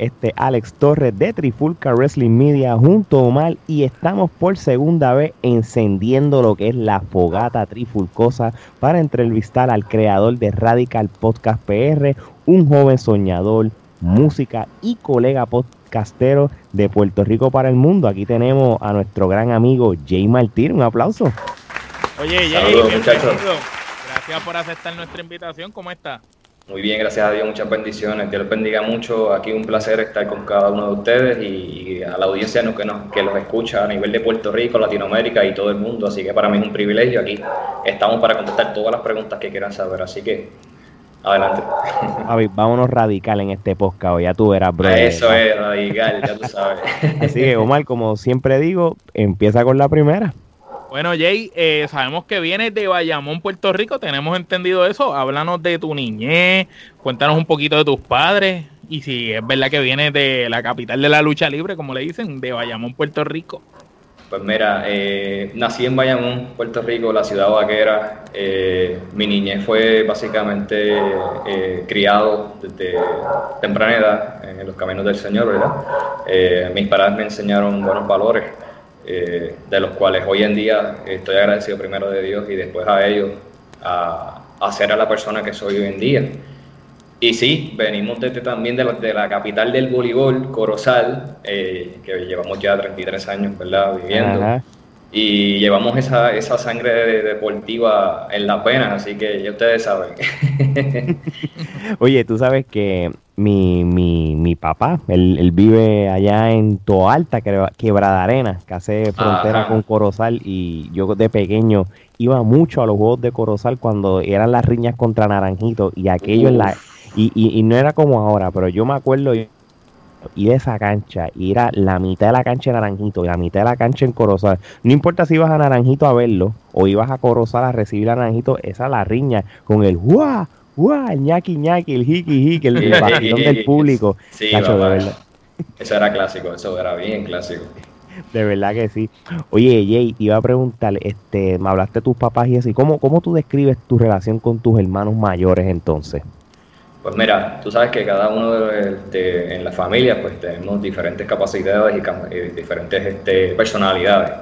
este Alex Torres de Trifulca Wrestling Media junto a Omar y estamos por segunda vez encendiendo lo que es la fogata trifulcosa para entrevistar al creador de Radical Podcast PR, un joven soñador, música y colega podcastero de Puerto Rico para el mundo. Aquí tenemos a nuestro gran amigo Jay Martín, un aplauso. Oye, Jay, bienvenido. Gracias por aceptar nuestra invitación. ¿Cómo está? Muy bien, gracias a Dios, muchas bendiciones. Dios les bendiga mucho. Aquí un placer estar con cada uno de ustedes y, a la audiencia que, nos, que los escucha a nivel de Puerto Rico, Latinoamérica y todo el mundo. Así que para mí es un privilegio. Aquí estamos para contestar todas las preguntas que quieran saber. Así que adelante. Javi, vámonos radical en este podcast. Ya tú verás, bro. Eso es, radical, ya tú sabes. Así que, Omar, como siempre digo, empieza con la primera. Bueno, Jay, eh, sabemos que vienes de Bayamón, Puerto Rico, tenemos entendido eso. Háblanos de tu niñez, cuéntanos un poquito de tus padres y si es verdad que vienes de la capital de la lucha libre, como le dicen, de Bayamón, Puerto Rico. Pues mira, eh, nací en Bayamón, Puerto Rico, la ciudad vaquera. Eh, mi niñez fue básicamente criado desde temprana edad en los caminos del Señor, ¿verdad? mis padres me enseñaron buenos valores. Eh, de los cuales hoy en día estoy agradecido primero de Dios y después a ellos, a, a ser a la persona que soy hoy en día. Y sí, venimos desde también de la, de la capital del voleibol, Corozal, eh, que llevamos ya 33 años ¿verdad? viviendo. Y llevamos esa, esa sangre deportiva en la pena, así que ya ustedes saben. Oye, tú sabes que mi, mi, mi papá, él, vive allá en Toalta, Quebrada Arena, que hace frontera con Corozal, y yo de pequeño iba mucho a los juegos de Corozal cuando eran las riñas contra Naranjito, y aquello en la... Y, y, no era como ahora, pero yo me acuerdo ir de esa cancha, ir a la mitad de la cancha en Naranjito y la mitad de la cancha en Corozal. No importa si ibas a Naranjito a verlo o ibas a Corozal a recibir a Naranjito, esa la riña con el ¡guau! ¡Guau! El ñaki ñaki, el hiki hiki, el, el del público. Sí, de verdad. Eso era clásico, eso era bien clásico. De verdad que sí. Oye, Jay, iba a preguntar, este, me hablaste de tus papás y así, ¿cómo, ¿cómo tú describes tu relación con tus hermanos mayores entonces? Pues mira, tú sabes que cada uno de, en la familia pues tenemos diferentes capacidades y, diferentes este, personalidades.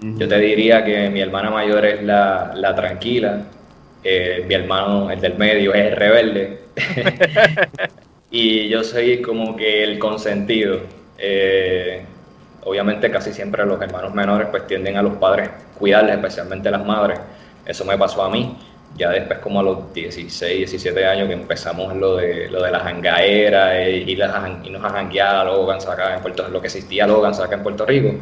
Yo te diría que mi hermana mayor es la, la tranquila, eh, mi hermano, el del medio, es el rebelde. y yo soy como que el consentido. Eh, obviamente casi siempre los hermanos menores pues tienden a los padres cuidarles, especialmente las madres. Eso me pasó a mí. Ya después como a los 16, 17 años que empezamos lo de, lo de la jangaera eh, y, las, y nos a janguear a Logan acá en Puerto lo que existía Logan acá en Puerto Rico,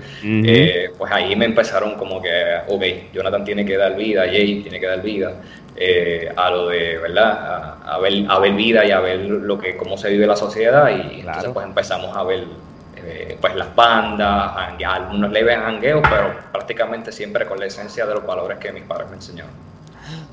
pues ahí me empezaron como que, ok, Jonathan tiene que dar vida, Jay tiene que dar vida, eh, a lo de, ¿verdad? A, ver, a ver vida y a ver lo que, cómo se vive la sociedad y entonces pues empezamos a ver eh, pues las bandas, algunos leves jangueos, pero prácticamente siempre con la esencia de los valores que mis padres me enseñaron.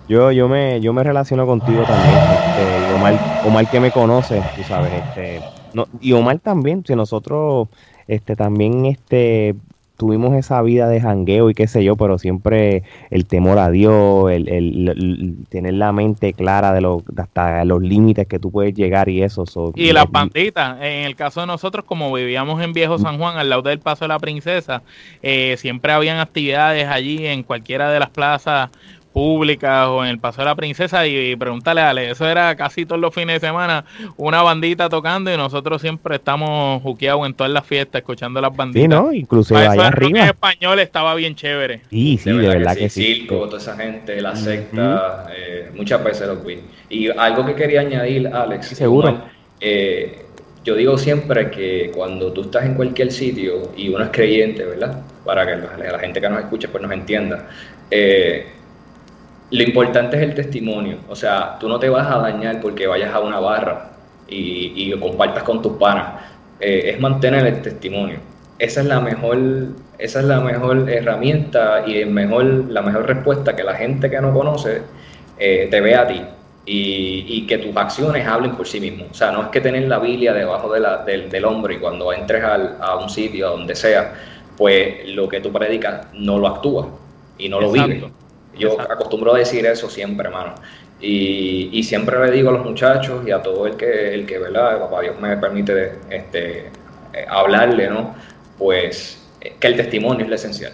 Yo, yo me, yo me relaciono contigo también, este, Omar, Omar que me conoce, tú sabes, este, no, y Omar también, si nosotros este también este tuvimos esa vida de jangueo y qué sé yo, pero siempre el temor a Dios, el, tener la mente clara de, lo, hasta los límites que tú puedes llegar y eso. y las banditas, en el caso de nosotros, como vivíamos en Viejo San Juan, al lado del Paso de la Princesa, eh, siempre habían actividades allí en cualquiera de las plazas públicas o en el Paso de la Princesa y, pregúntale a Ale, eso era casi todos los fines de semana una bandita tocando y nosotros siempre estamos juqueados en todas las fiestas escuchando las banditas. Sí, ¿no? Inclusive allá arriba. En español estaba bien chévere. Sí, sí, de, verdad, que, sí. Circo, toda esa gente, la secta, eh, muchas veces lo vi. Y algo que quería añadir, Alex. seguro. Eh, yo digo siempre que cuando tú estás en cualquier sitio y uno es creyente, ¿verdad? Para que la, gente que nos escuche pues nos entienda. Eh, lo importante es el testimonio. O sea, tú no te vas a dañar porque vayas a una barra y, lo compartas con tus panas. Eh, es mantener el testimonio. Esa es la mejor, esa es la mejor herramienta y el mejor, la mejor respuesta que la gente que no conoce eh, te ve a ti. Y, que tus acciones hablen por sí mismos. O sea, no es que tener la Biblia debajo de la, del, del, hombro y cuando entres a un sitio, a donde sea, pues lo que tú predicas no lo actúas y no lo vives. Yo acostumbro a decir eso siempre, hermano. Y, siempre le digo a los muchachos y a todo el que, el que ¿verdad? Papá Dios me permite este, eh, hablarle, ¿no? Pues que el testimonio es lo esencial.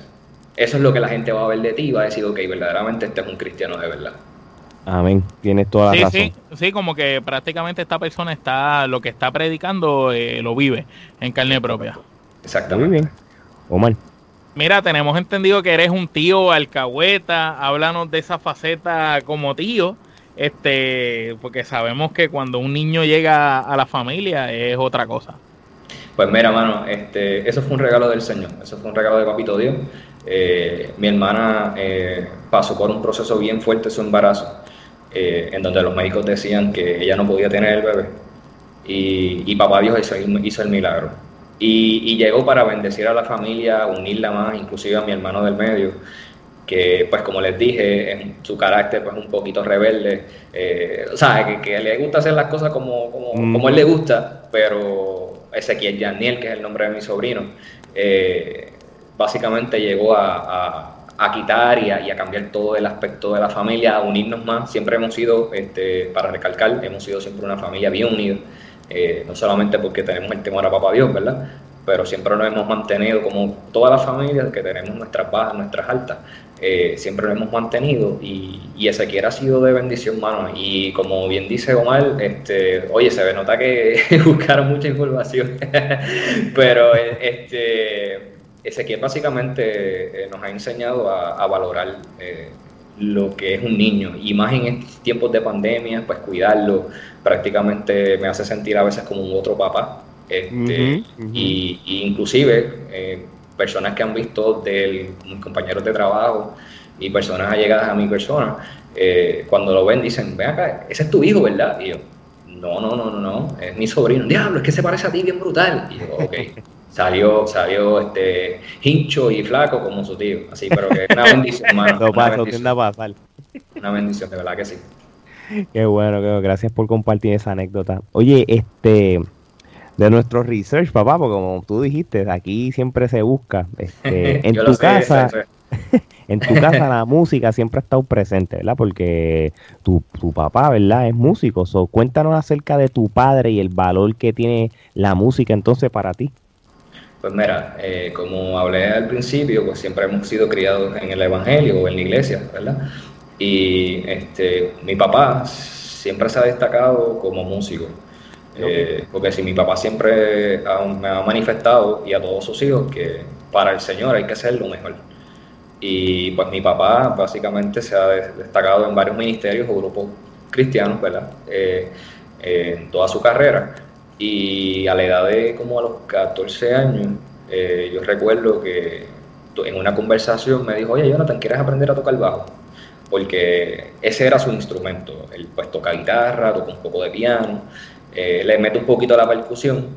Eso es lo que la gente va a ver de ti y va a decir, ok, verdaderamente este es un cristiano de verdad. Amén, tienes toda la razón. Sí, sí, como que prácticamente esta persona está, lo que está predicando, eh, lo vive en carne propia. Exactamente. Muy bien. Omar. Mira, tenemos entendido que eres un tío alcahueta, háblanos de esa faceta como tío, este, porque sabemos que cuando un niño llega a la familia es otra cosa. Pues mira, mano, este, eso fue un regalo del Señor, eso fue un regalo de Papito Dios. Eh, mi hermana eh, pasó por un proceso bien fuerte su embarazo eh, en donde los médicos decían que ella no podía tener el bebé. Y, papá Dios hizo el milagro. Y, llegó para bendecir a la familia, unirla más, inclusive a mi hermano del medio, que pues como les dije, en su carácter pues un poquito rebelde, eh, o sea, que, le gusta hacer las cosas como, como, mm. como él le gusta, pero Ezequiel Yaniel, que es el nombre de mi sobrino, eh, básicamente llegó a a quitar y a, cambiar todo el aspecto de la familia, a unirnos más. Siempre hemos sido, este, para recalcar, hemos sido siempre una familia bien unida, eh, no solamente porque tenemos el temor a Papá Dios, ¿verdad? Pero siempre nos hemos mantenido, como todas las familias que tenemos nuestras bajas, nuestras altas, eh, siempre nos hemos mantenido y, y Ezequiel ha sido de bendición, mano. Y como bien dice Omar, este, oye, se ve, nota que buscaron mucha información, pero este Ezequiel básicamente eh, nos ha enseñado a, valorar lo que es un niño y más en estos tiempos de pandemia, pues cuidarlo prácticamente me hace sentir a veces como un otro papá. Este, Y, inclusive eh, personas que han visto de mis compañeros de trabajo y personas allegadas a mi persona, cuando lo ven dicen, ven acá, ese es tu hijo, ¿verdad? Y yo, no, no, no, no, no, es mi sobrino. Diablo, es que se parece a ti bien brutal. Y yo, ok salió, salió este hincho y flaco como su tío. Así, pero que es una bendición, hermano. No pasa, una bendición. Una bendición, de verdad que sí. Qué bueno, qué bueno, gracias por compartir esa anécdota. Oye, este, de nuestro research, papá, porque como tú dijiste, aquí siempre se busca. Este, en tu casa, en tu casa la música siempre ha estado presente, ¿verdad? Porque tu, tu papá, ¿verdad? Es músico. So, cuéntanos acerca de tu padre y el valor que tiene la música entonces para ti. Pues mira, eh, como hablé al principio, pues siempre hemos sido criados en el Evangelio o en la iglesia, ¿verdad? Y este, mi papá siempre se ha destacado como músico. Eh, porque si mi papá siempre me ha manifestado y a todos sus hijos que para el Señor hay que ser lo mejor. Y pues mi papá básicamente se ha destacado en varios ministerios o grupos cristianos, ¿verdad? Eh, en toda su carrera. Y a la edad de como a los 14 años, eh, yo recuerdo que en una conversación me dijo, oye Jonathan, ¿quieres aprender a tocar bajo? Porque ese era su instrumento. Él pues toca guitarra, toca un poco de piano, eh, le mete un poquito a la percusión,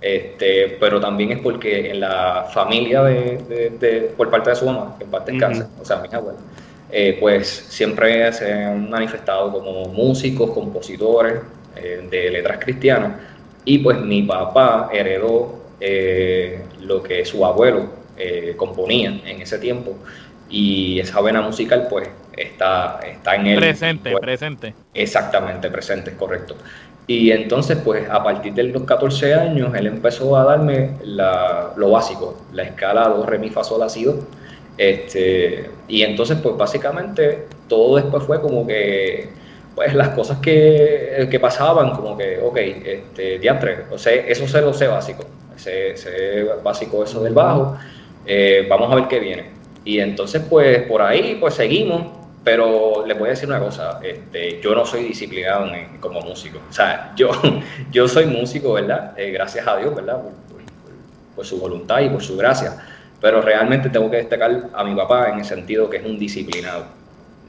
este, pero también es porque en la familia de, por parte de su mamá, que en parte casa, o sea, mi abuela, eh, pues siempre se han manifestado como músicos, compositores de letras cristianas, y pues mi papá heredó eh, lo que su abuelo eh, componía en ese tiempo y esa vena musical pues está, está en él. Presente, pues, presente. Exactamente, presente, correcto. Y entonces pues a partir de los 14 años él empezó a darme lo básico, la escala do, re, mi, fa, sol, la, do. Este, y entonces pues básicamente todo después fue como que pues las cosas que, que pasaban, como que, ok, este, diantre, o sea, eso se lo sé básico, sé, sé básico eso del bajo, eh, vamos a ver qué viene. Y entonces, pues por ahí, pues seguimos, pero le voy a decir una cosa, este, yo no soy disciplinado como músico, o sea, yo, yo soy músico, ¿verdad? Eh, gracias a Dios, ¿verdad? por su voluntad y por su gracia, pero realmente tengo que destacar a mi papá en el sentido que es un disciplinado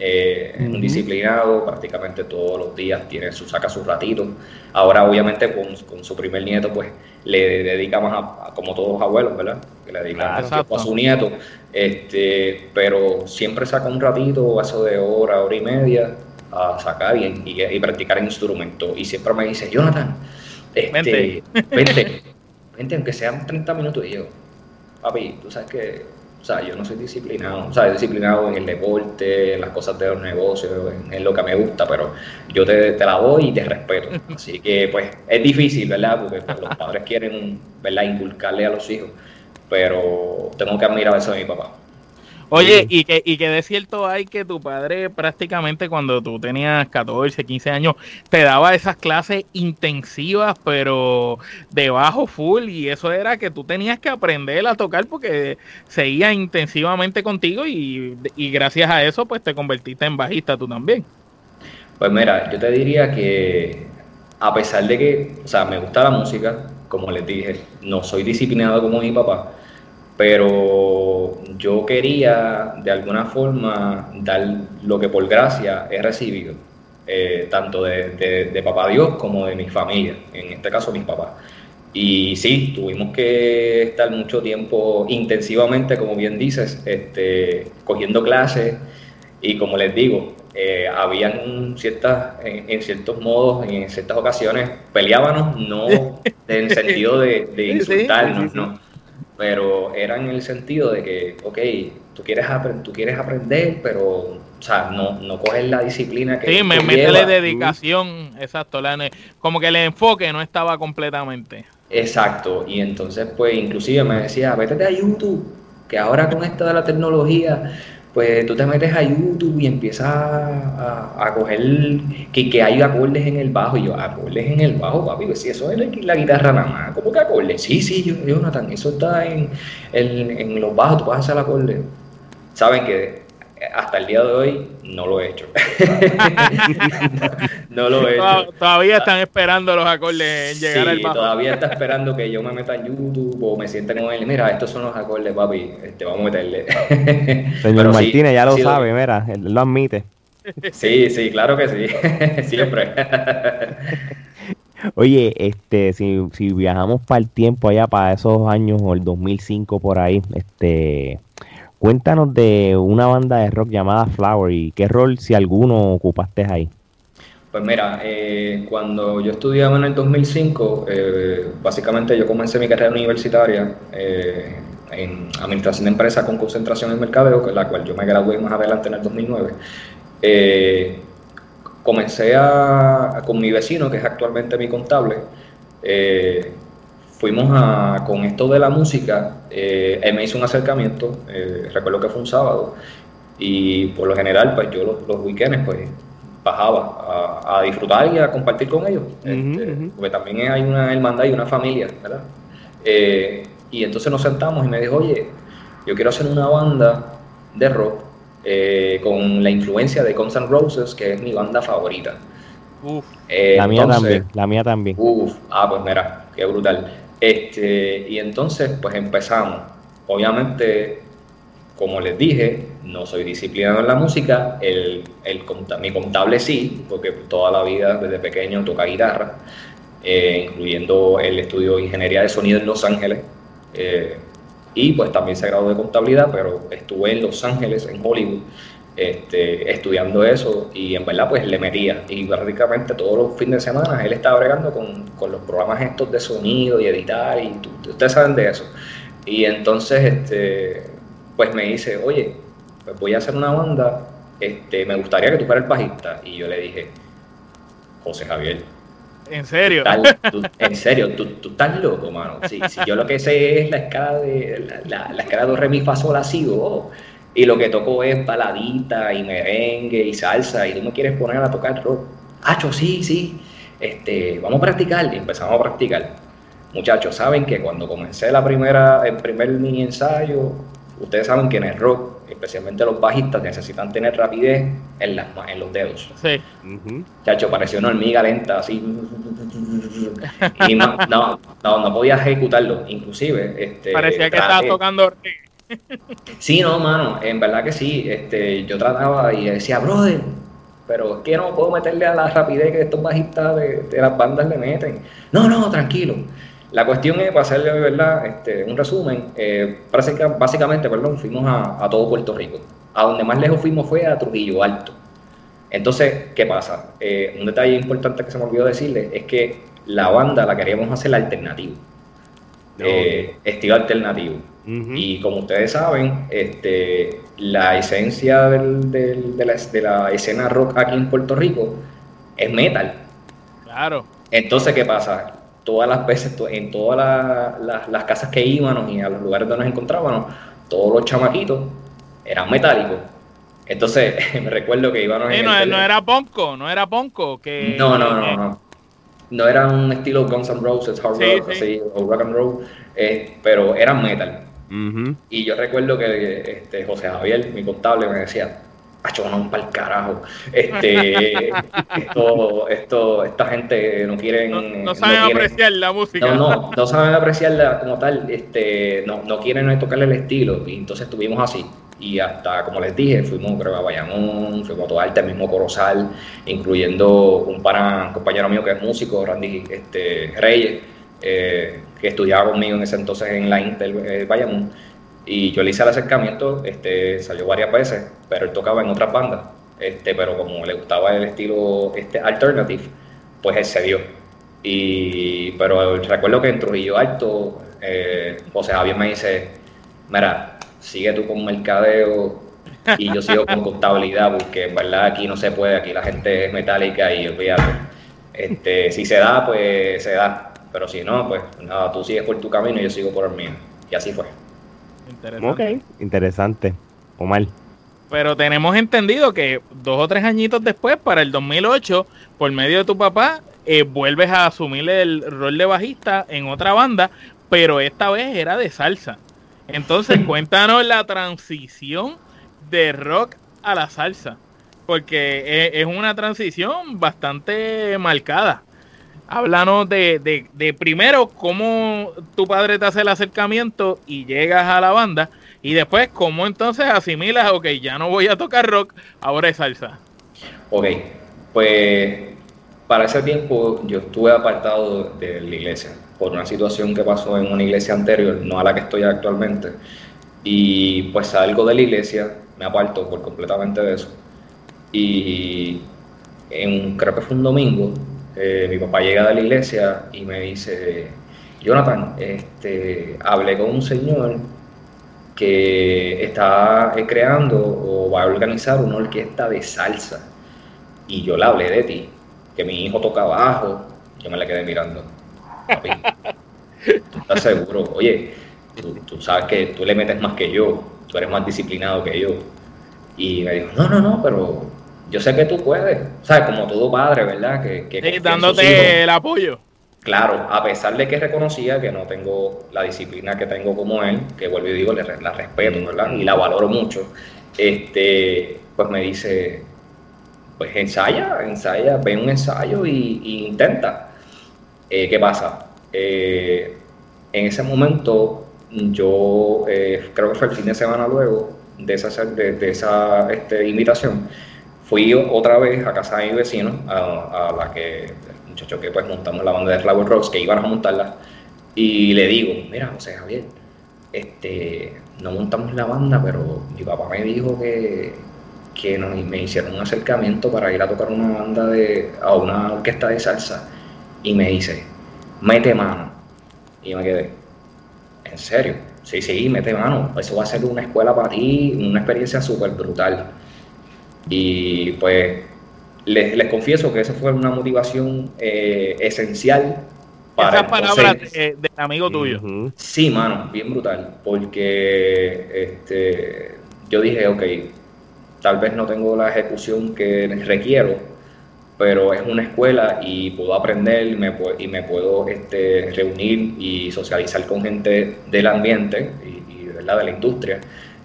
eh, un disciplinado, prácticamente todos los días tiene su, saca sus ratitos. Ahora, obviamente, con, su primer nieto, pues le dedica más a, como todos los abuelos, ¿verdad? Que le dedica a su nieto. Este, pero siempre saca un ratito, eso de hora, hora y media, a sacar y, y, practicar instrumento. Y siempre me dice, Jonathan, este, vente. vente, aunque sean 30 minutos. Y yo, papi, tú sabes que O sea, yo no soy disciplinado. O sea, disciplinado en el deporte, en las cosas de los negocios, en, lo que me gusta, pero yo te, te, la doy y te respeto. Así que, pues, es difícil, ¿verdad? Porque pues, los padres quieren, ¿verdad?, inculcarle a los hijos. Pero tengo que admirar eso de mi papá. Oye, y que, y que de cierto hay que tu padre prácticamente cuando tú tenías 14, 15 años, te daba esas clases intensivas, pero de bajo full, y eso era que tú tenías que aprender a tocar porque seguía intensivamente contigo y, y gracias a eso pues te convertiste en bajista tú también. Pues mira, yo te diría que a pesar de que, o sea, me gusta la música, como les dije, no soy disciplinado como mi papá, pero yo quería de alguna forma dar lo que por gracia he recibido, eh, tanto de, papá Dios como de mi familia, en este caso mis papás. Y sí, tuvimos que estar mucho tiempo intensivamente, como bien dices, este, cogiendo clases. Y como les digo, eh, habían ciertas, en, ciertos modos, en ciertas ocasiones, peleábamos, no en el sentido de, de insultarnos, no pero era en el sentido de que, ok, tú quieres, tú quieres aprender, pero, o sea, no, no coges la disciplina que Sí, me métele dedicación, exacto, como que el enfoque no estaba completamente. Exacto, y entonces, pues, inclusive me decía, vete a YouTube, que ahora con esto de la tecnología, pues tú te metes a YouTube y empiezas a, a, coger que, que, hay acordes en el bajo. Y yo, acordes en el bajo, papi, pues si eso es la, guitarra nada más, ¿cómo que acordes? Sí, sí, yo, Jonathan, eso está en, en, en los bajos, tú puedes hacer acorde. Saben que hasta el día de hoy no lo he hecho. no, lo he hecho. Todavía están esperando los acordes en llegar al bajo. Todavía está esperando que yo me meta en YouTube o me sienta con él. Mira, estos son los acordes, papi. Este, vamos a meterle. Señor Martínez ya lo sabe, mira, él lo admite. Sí, sí, claro que sí. Siempre. Oye, este, si, si viajamos para el tiempo allá, para esos años o el 2005 por ahí, este, Cuéntanos de una banda de rock llamada Flower y qué rol, si alguno, ocupaste ahí. Pues mira, eh, cuando yo estudiaba en el 2005, eh, básicamente yo comencé mi carrera universitaria eh, en Administración de Empresas con concentración en mercadeo, la cual yo me gradué más adelante en el 2009. comencé a, con mi vecino, que es actualmente mi contable, fuimos a, con esto de la música, eh, él me hizo un acercamiento, eh, recuerdo que fue un sábado, y por lo general, pues yo los, los weekends, pues bajaba a, disfrutar y a compartir con ellos, este, porque también hay una hermandad y una familia, ¿verdad? Eh, y entonces nos sentamos y me dijo, oye, yo quiero hacer una banda de rock con la influencia de Guns N' Roses, que es mi banda favorita. Uf, la mía también, la mía también. Uf, ah, pues mira, qué brutal. Este, y entonces, pues empezamos. Obviamente, como les dije, no soy disciplinado en la música, el, el, mi contable sí, porque toda la vida desde pequeño toca guitarra, eh, incluyendo el estudio de ingeniería de sonido en Los Ángeles. Eh, y pues también se graduó de contabilidad, pero estuve en Los Ángeles, en Hollywood, este, estudiando eso y en verdad pues le metía y prácticamente todos los fines de semana él estaba bregando con, con los programas estos de sonido y editar y ustedes saben de eso y entonces este pues me dice oye pues voy a hacer una banda este me gustaría que tú fueras el bajista y yo le dije José Javier ¿En serio? en serio, tú, tú, estás loco, mano. Si, si, yo lo que sé es la escala de la, la, escala de re, mi, fa, sol, así, oh, y lo que toco es baladita y merengue y salsa y tú me quieres poner a tocar rock. Hacho, sí, sí, este, vamos a practicar y empezamos a practicar. Muchachos, saben que cuando comencé la primera, el primer mini ensayo, ustedes saben que en el rock, especialmente los bajistas, necesitan tener rapidez en, las, en los dedos. Sí. Chacho, pareció una hormiga lenta, así. Y no, no, no, podía ejecutarlo. Inclusive, este, parecía que estaba tocando Sí, no, mano, en verdad que sí. Este, yo trataba y decía, brother, pero es que no puedo meterle a la rapidez que estos bajistas de, las bandas le meten. No, no, tranquilo. La cuestión es, para hacerle verdad, este, un resumen, eh, básicamente, perdón, fuimos a, todo Puerto Rico. A donde más lejos fuimos fue a Trujillo Alto. Entonces, ¿qué pasa? Eh, un detalle importante que se me olvidó decirle es que la banda la queríamos hacer alternativo. Eh, estilo alternativo. Y como ustedes saben, este, la esencia de, la, escena rock aquí en Puerto Rico es metal. Claro. Entonces, ¿qué pasa? Todas las veces, en todas las casas que íbamos y a los lugares donde nos encontrábamos, todos los chamaquitos eran metálicos. Entonces, me recuerdo que íbamos en no, no, era Ponco, no era Ponco. Que, no, no, no, no. No era un estilo Guns N' Roses, hard rock, Así, o rock and roll, eh, pero eran metal. Y yo recuerdo que este, José Javier, mi contable, me decía, Acho, no, para el carajo. Este, esto, esto, esta gente no quieren. No, saben apreciar la música. No, no, no saben apreciarla como tal. Este, no, no quieren tocarle el estilo. Y entonces estuvimos así. Y hasta, como les dije, fuimos creo, a Bayamón, fuimos a Toalta, el mismo Corozal, incluyendo un, para, compañero mío que es músico, Randy este, Reyes, eh, que estudiaba conmigo en ese entonces en la Intel eh, y yo le hice el acercamiento, este, salió varias veces, pero él tocaba en otras bandas. Este, pero como le gustaba el estilo este, alternative, pues él se dio. Y, pero recuerdo que en Trujillo Alto, eh, José Javier me dice, mira, sigue tú con mercadeo y yo sigo con contabilidad, porque en verdad aquí no se puede, aquí la gente es metálica y olvídate. Este, si se da, pues se da, pero si no, pues nada, tú sigues por tu camino y yo sigo por el mío. Y así fue. Interesante. Ok, interesante. Omar. Pero tenemos entendido que dos o tres añitos después, para el 2008, por medio de tu papá, eh, vuelves a asumir el rol de bajista en otra banda, pero esta vez era de salsa. Entonces, cuéntanos la transición de rock a la salsa, porque e, es una transición bastante marcada háblanos de, de, primero cómo tu padre te hace el acercamiento y llegas a la banda y después cómo entonces asimilas, ok, ya no voy a tocar rock, ahora es salsa. Ok, pues para ese tiempo yo estuve apartado de la iglesia por una situación que pasó en una iglesia anterior, no a la que estoy actualmente, y pues salgo de la iglesia, me aparto por completamente de eso, y en, creo que fue un domingo, eh, mi papá llega de la iglesia y me dice, Jonathan, este, hablé con un señor que está eh, creando o va a organizar una orquesta de salsa. Y yo le hablé de ti, que mi hijo toca bajo. Yo me le quedé mirando. Papi, ¿tú estás seguro? Oye, tú, tú, sabes que tú le metes más que yo, tú eres más disciplinado que yo. Y me dijo, no, no, no, pero yo sé que tú puedes, ¿sabes? Como todo padre, ¿verdad? Que, que dándote el apoyo. Claro, a pesar de que reconocía que no tengo la disciplina que tengo como él, que vuelvo y digo, la respeto, ¿verdad? Y la valoro mucho, este, pues me dice, pues ensaya, ensaya, ve un ensayo y, intenta. Eh, ¿Qué pasa? Eh, en ese momento, yo eh, creo que fue el fin de semana luego de esa, de, esa este, invitación, Fui otra vez a casa de mi vecino, a, la que, el muchacho que pues montamos la banda de Flower Rocks, que iban a montarla, y le digo, mira, José Javier, este, no montamos la banda, pero mi papá me dijo que, que me hicieron un acercamiento para ir a tocar una banda de, a una orquesta de salsa, y me dice, mete mano. Y me quedé, ¿en serio? Sí, sí, mete mano. Eso va a ser una escuela para ti, una experiencia súper brutal. Y pues les, confieso que esa fue una motivación eh, esencial para... Esas palabras de, del amigo tuyo. Sí, mano, bien brutal, porque este, yo dije, ok, tal vez no tengo la ejecución que requiero, pero es una escuela y puedo aprender y me, y me puedo este, reunir y socializar con gente del ambiente y, ¿verdad? de la industria.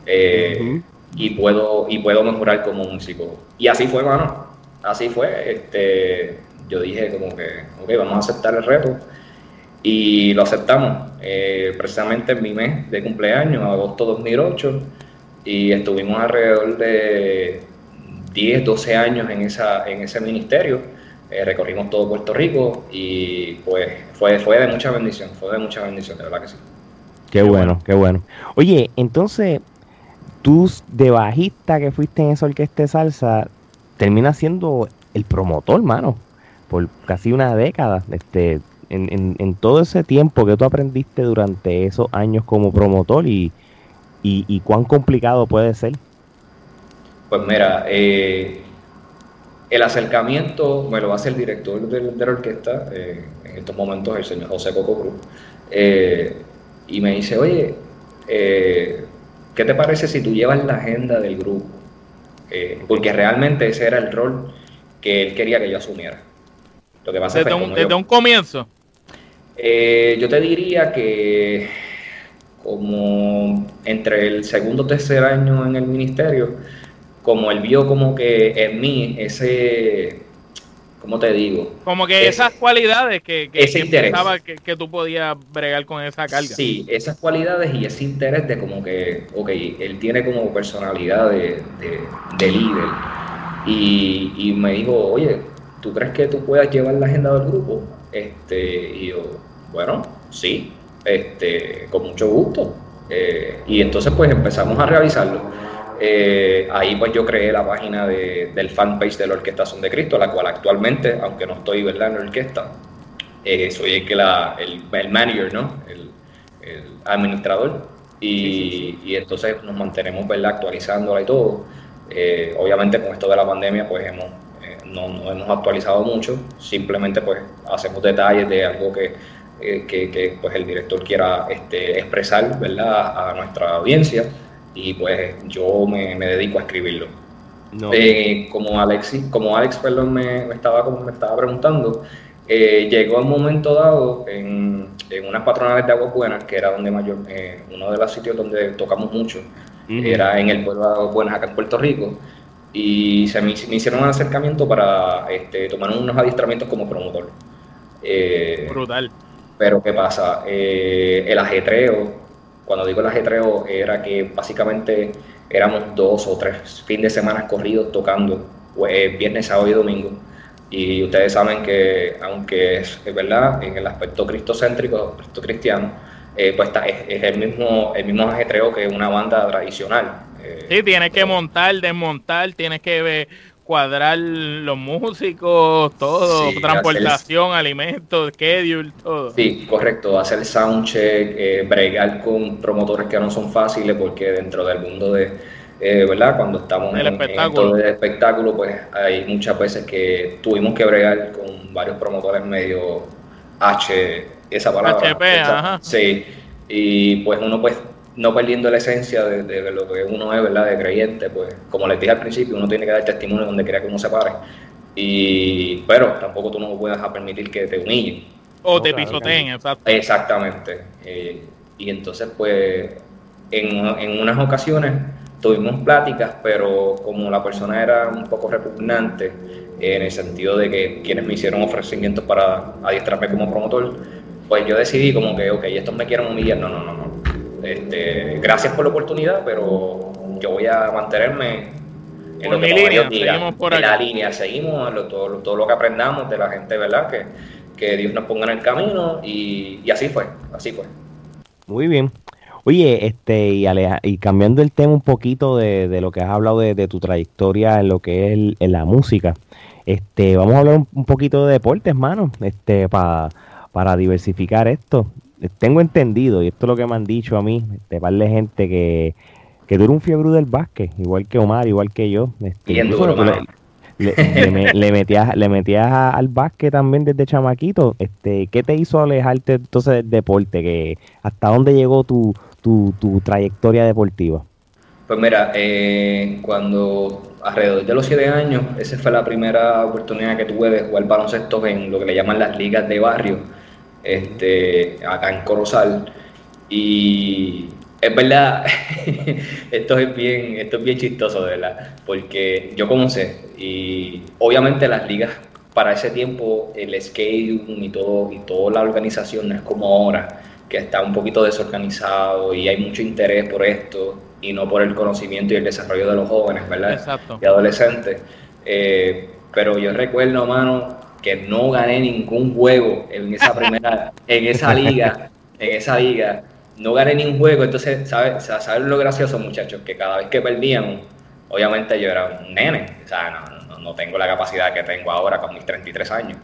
Eh, y puedo, y puedo mejorar como músico. Y así fue, mano. Así fue. Este, yo dije como que, ok, vamos a aceptar el reto. Y lo aceptamos. Eh, precisamente en mi mes de cumpleaños, agosto 2008. Y estuvimos alrededor de 10, 12 años en, esa, en ese ministerio. Eh, recorrimos todo Puerto Rico y pues fue, fue de mucha bendición, fue de mucha bendición, de verdad que sí. Qué bueno, qué bueno. Oye, entonces, tú de bajista que fuiste en esa orquesta de salsa, terminas siendo el promotor, mano, por casi una década. Este, en, todo ese tiempo que tú aprendiste durante esos años como promotor y, y, cuán complicado puede ser. Pues mira, eh, el acercamiento me lo hace el director de, la orquesta, eh, en estos momentos el señor José Coco Cruz, eh, y me dice, oye, ¿qué te parece si tú llevas la agenda del grupo? porque realmente ese era el rol que él quería que yo asumiera. Lo que pasa desde, un, desde un comienzo. yo te diría que como entre el segundo o tercer año en el ministerio, como él vio como que en mí ese, ¿cómo te digo? Como que esas cualidades que, que, ese pensaba que, que, tú podías bregar con esa carga. Sí, esas cualidades y ese interés de como que, ok, él tiene como personalidad de, de, líder. Y, y, me dijo, oye, ¿tú crees que tú puedas llevar la agenda del grupo? Este, y yo, bueno, sí, este, con mucho gusto. Eh, y entonces pues empezamos a realizarlo. Eh, ahí pues yo creé la página de, del fanpage de la Orquesta Son de Cristo, la cual actualmente, aunque no estoy ¿verdad? en la orquesta, eh, soy el, que la, el, el manager, ¿no? el, administrador. Y, y, entonces nos mantenemos ¿verdad? actualizándola y todo. obviamente con esto de la pandemia pues hemos, no, no hemos actualizado mucho, simplemente pues hacemos detalles de algo que eh, que, pues el director quiera este, expresar ¿verdad? a nuestra audiencia y pues yo me, dedico a escribirlo. Eh, como Alex, como Alex perdón, me, estaba, me estaba preguntando, eh, llegó un momento dado en, en, unas patronales de Aguas Buenas, que era donde mayor, uno de los sitios donde tocamos mucho, era en el pueblo de Aguas Buenas, acá en Puerto Rico, y se me, hicieron un acercamiento para este, tomar unos adiestramientos como promotor. Brutal. Pero ¿qué pasa? Eh, el ajetreo, cuando digo el ajetreo, era que básicamente éramos dos o tres fines de semana corridos tocando, pues, viernes, sábado y domingo. Y ustedes saben que, aunque es, verdad, en el aspecto cristocéntrico, cristo cristiano, eh, pues está, es, el mismo el mismo ajetreo que una banda tradicional. Eh, sí, tienes que montar, desmontar, tienes que cuadrar los músicos, todo, transportación, alimentos, schedule, todo. Sí, correcto, hacer soundcheck, eh, bregar con promotores que no son fáciles porque dentro del mundo de, eh, ¿verdad? Cuando estamos en, espectáculo. el espectáculo, pues hay muchas veces que tuvimos que bregar con varios promotores medio H, esa palabra. HP, ajá. Sí, y pues uno pues no perdiendo la esencia de, lo que uno es, ¿verdad? De creyente, pues como les dije al principio, uno tiene que dar testimonio donde quiera que uno se pare. Y, pero tampoco tú no puedes permitir que te humillen. O te pisoteen, exacto. Exactamente. Eh, y entonces, pues, en, en unas ocasiones tuvimos pláticas, pero como la persona era un poco repugnante, en el sentido de que quienes me hicieron ofrecimientos para adiestrarme como promotor, pues yo decidí como que, ok, estos me quieren humillar, no, no, no, no este, gracias por la oportunidad, pero yo voy a mantenerme en lo que línea, seguimos por en la línea, seguimos todo, todo, lo que aprendamos de la gente, ¿verdad? Que, que Dios nos ponga en el camino y, y así fue, así fue. Muy bien. Oye, este, y, y cambiando el tema un poquito de, de lo que has hablado de, de, tu trayectoria en lo que es en la música, este, vamos a hablar un, poquito de deportes, mano, este, para para diversificar esto tengo entendido, y esto es lo que me han dicho a mí, de par de gente que, que tú eres un fiebre del básquet, igual que Omar, igual que yo. Este, le, metías, le metías al básquet también desde chamaquito. Este, ¿Qué te hizo alejarte entonces del deporte? Que, ¿Hasta dónde llegó tu, tu, tu trayectoria deportiva? Pues mira, eh, cuando alrededor de los siete años, esa fue la primera oportunidad que tuve de jugar baloncesto en lo que le llaman las ligas de barrio este, acá en Corozal. Y es verdad, esto es bien, esto es bien chistoso, verdad, porque yo como sé, y obviamente las ligas para ese tiempo, el skate y todo, y toda la organización no es como ahora, que está un poquito desorganizado y hay mucho interés por esto y no por el conocimiento y el desarrollo de los jóvenes, ¿verdad? Exacto. Y adolescentes. Eh, pero yo recuerdo, mano, que no gané ningún juego en esa primera, en esa liga, en esa liga, no gané ningún juego, entonces, ¿sabes sabe lo gracioso, muchachos? Que cada vez que perdíamos, obviamente yo era un nene, o sea, no, no, tengo la capacidad que tengo ahora con mis 33 años,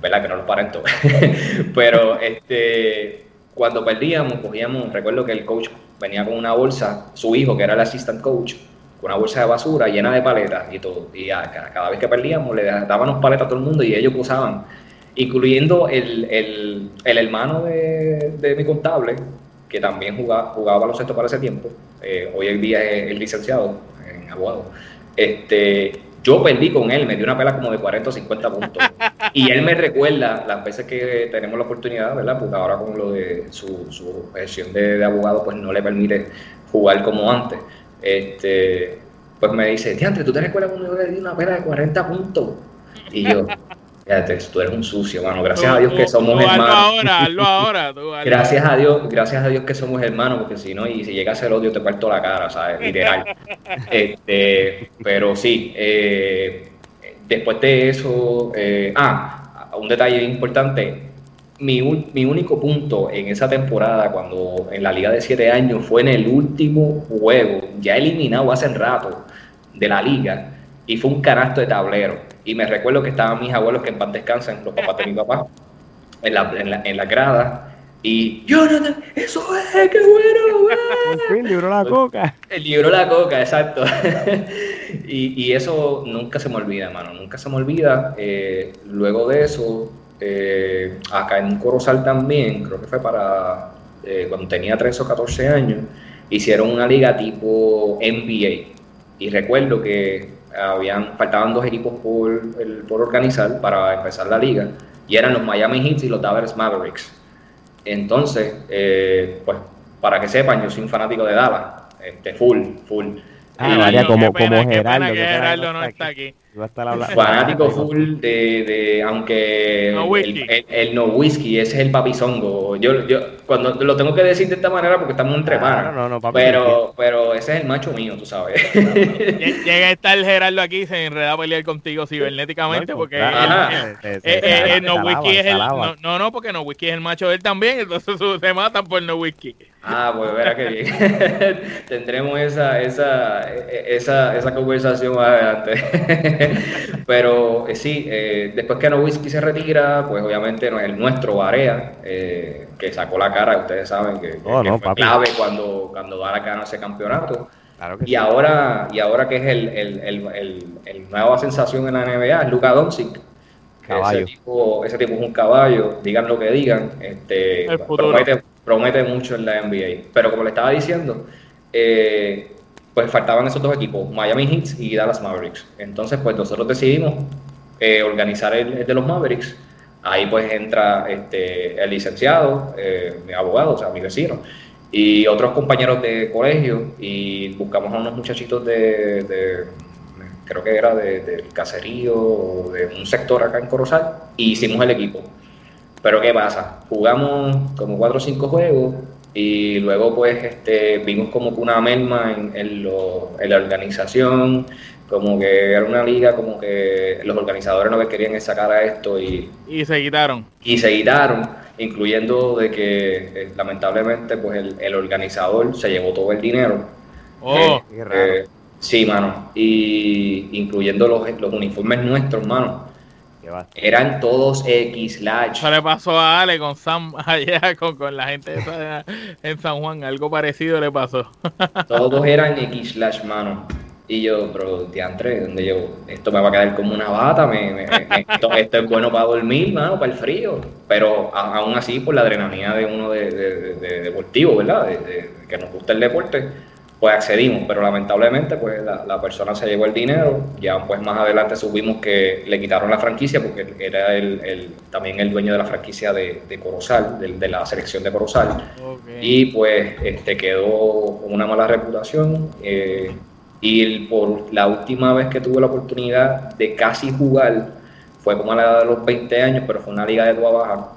¿verdad? Que no los parento. Pero este, cuando perdíamos, cogíamos, recuerdo que el coach venía con una bolsa, su hijo, que era el assistant coach, una bolsa de basura llena de paletas y todo. Y cada, vez que perdíamos, le dábamos paletas a todo el mundo y ellos usaban, incluyendo el, el, el hermano de, de, mi contable, que también jugaba, jugaba baloncesto para ese tiempo. Eh, hoy en día es el licenciado en abogado. Este, yo perdí con él, me dio una pela como de 40 o 50 puntos. Y él me recuerda las veces que tenemos la oportunidad, ¿verdad? Porque ahora con lo de su, su gestión de, abogado, pues no le permite jugar como antes. Este, pues me dice, Tiante, ¿tú te recuerdas cuando yo le di una pela de 40 puntos? Y yo, Fíjate, tú eres un sucio, mano. Gracias a Dios que somos hermanos. ahora, hazlo ahora. gracias a Dios, gracias a Dios que somos hermanos, porque si no, y si llega el odio, te parto la cara, ¿sabes? Literal. este, pero sí, eh, después de eso, eh, ah, un detalle importante. Mi, mi único punto en esa temporada, cuando en la liga de siete años, fue en el último juego, ya eliminado hace rato de la liga, y fue un canasto de tablero y me recuerdo que estaban mis abuelos, que en paz descansan, los papás de mi papá, en la, en la, en la grada. Y Jonathan, eso es, qué bueno. el libro la coca. El libro la coca, exacto. y, y, eso nunca se me olvida, hermano, nunca se me olvida. Eh, luego de eso, eh, acá en Corozal también, creo que fue para eh, cuando tenía 13 o 14 años, hicieron una liga tipo NBA. Y recuerdo que habían, faltaban dos equipos por, por organizar para empezar la liga, y eran los Miami Heat y los Dallas Mavericks. Entonces, eh, pues para que sepan, yo soy un fanático de Dallas, este, full, full. Ah, como, como Gerardo. Que Gerardo no está aquí. Fanático full de, de aunque el, no whisky, ese es el papizongo. Yo, yo cuando lo tengo que decir de esta manera porque estamos entre panas. pero, pero ese es el macho mío, tú sabes. Llega a estar Gerardo aquí y se enreda a pelear contigo cibernéticamente porque el, no whisky es el no, no, porque no whisky es el macho de él también, entonces se matan por no whisky. Ah, pues verá que bien. Tendremos esa, esa, esa, esa conversación más adelante. Pero eh, sí, eh, después que No Whisky se retira, pues obviamente el nuestro Barea, eh, que sacó la cara, ustedes saben que, oh, fue clave cuando, cuando Dallas ganó ese campeonato. y, ahora, y ahora que es el, el, el, el, nueva sensación en la NBA, es Luka Doncic. Ese tipo, ese tipo es un caballo, digan lo que digan, este, promete, promete mucho en la NBA. Pero como le estaba diciendo, eh, pues faltaban esos dos equipos, Miami Heat y Dallas Mavericks. Entonces, pues nosotros decidimos eh, organizar el, de los Mavericks. Ahí pues entra este, el licenciado, eh, mi abogado, o sea, mi vecino, y otros compañeros de colegio y buscamos a unos muchachitos de, creo que era del caserío o de un sector acá en Corozal y hicimos el equipo. Pero ¿qué pasa? Jugamos como cuatro o cinco juegos y luego pues este, vimos como que una merma en, en, la organización, como que era una liga, como que los organizadores no querían sacar a esto y... Y se quitaron. Y se quitaron, incluyendo de que eh, lamentablemente pues el, el, organizador se llevó todo el dinero. Oh, qué raro. Eh, sí, mano, y incluyendo los, los uniformes nuestros, mano eran todos X Lash. Eso le pasó a Ale con Sam allá, con, la gente en San Juan. Algo parecido le pasó. todos eran X Lash, mano. Y yo, pero diantre, donde yo, esto me va a quedar como una bata, me, esto, es bueno para dormir, mano, para el frío. Pero aún así, por la adrenalina de uno de, deportivo, ¿verdad? De, que nos gusta el deporte, pues accedimos, pero lamentablemente pues la, persona se llevó el dinero, ya pues más adelante subimos que le quitaron la franquicia porque era el, también el dueño de la franquicia de, de Corozal, de, la selección de Corozal, y pues este, quedó con una mala reputación. Eh, y por la última vez que tuve la oportunidad de casi jugar, fue como a la edad de los 20 años, pero fue una liga de toda baja.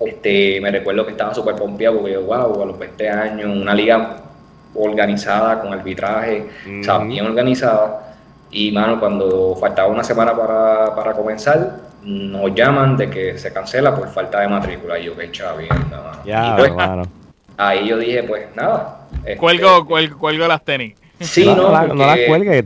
Este, me recuerdo que estaba súper pompeado porque yo, wow, a los 20 años, una liga organizada, con arbitraje, bien organizada. Y, mano, cuando faltaba una semana para, para, comenzar, nos llaman de que se cancela por falta de matrícula. Y yo, qué chavienda, Ya, pues, Ahí yo dije, pues nada. Este, cuelgo, cuelgo, las tenis. Sí, no, no, la, cuelgue,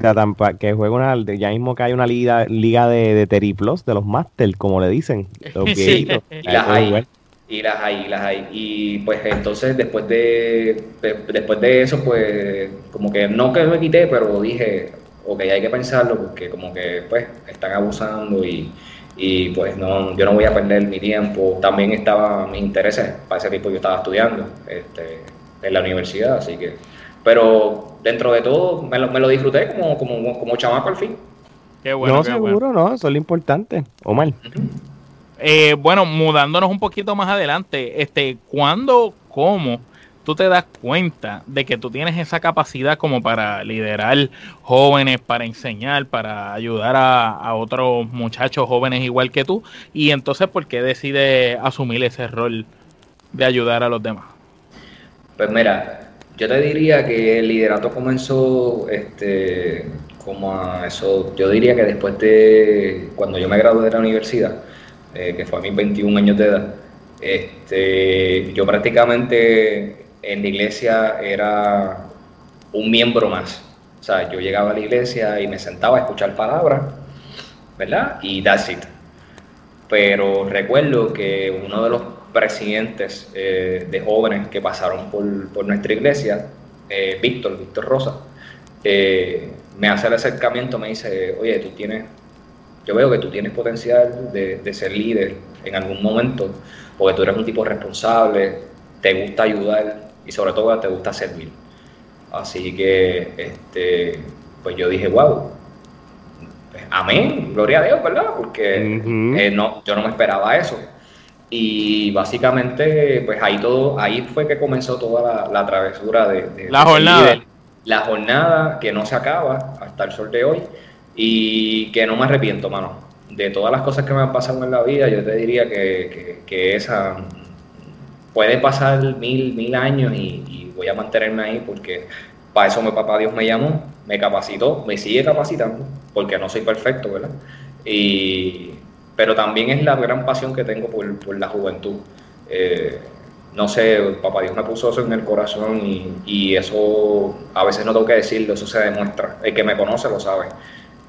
que juegue una, ya mismo que hay una liga, liga de, de Teriplos, de los Masters, como le dicen. sí, y las hay, y las hay, las hay. Y pues entonces después de, después de eso, pues como que no que me quité, pero dije, ok, hay que pensarlo porque como que pues están abusando y, y pues no, yo no voy a perder mi tiempo. También estaba mis intereses para ese tipo, yo estaba estudiando este, en la universidad, así que pero dentro de todo me lo, me lo disfruté como, como, como chamaco al fin. Qué bueno, no, seguro, no, eso es lo importante. Omar. Eh, bueno, mudándonos un poquito más adelante, este, ¿cuándo, cómo tú te das cuenta de que tú tienes esa capacidad como para liderar jóvenes, para enseñar, para ayudar a, a otros muchachos jóvenes igual que tú? Y entonces, ¿por qué decides asumir ese rol de ayudar a los demás? Pues mira, yo te diría que el liderato comenzó este, como a eso, yo diría que después de cuando yo me gradué de la universidad, eh, que fue a mis 21 años de edad, este, yo prácticamente en la iglesia era un miembro más. O sea, yo llegaba a la iglesia y me sentaba a escuchar palabras, ¿verdad? Y that's it. Pero recuerdo que uno de los presidentes eh, de jóvenes que pasaron por, nuestra iglesia, eh, Víctor, Víctor Rosa, eh, me hace el acercamiento, me dice, oye, tú tienes, yo veo que tú tienes potencial de, ser líder en algún momento, porque tú eres un tipo responsable, te gusta ayudar y sobre todo te gusta servir. Así que, este, pues yo dije, wow, pues, amén, gloria a Dios, ¿verdad? Porque no, yo no me esperaba eso. Y básicamente, pues ahí todo, ahí fue que comenzó toda la, travesura de, la jornada. la jornada que no se acaba hasta el sol de hoy y que no me arrepiento, mano. De todas las cosas que me han pasado en la vida, yo te diría que, esa puede pasar mil, mil años y, y, voy a mantenerme ahí porque para eso mi papá Dios me llamó, me capacitó, me sigue capacitando, porque no soy perfecto, ¿verdad? Y pero también es la gran pasión que tengo por, la juventud. Eh, no sé, papá Dios me puso eso en el corazón y, eso a veces no tengo que decirlo, eso se demuestra. El que me conoce lo sabe.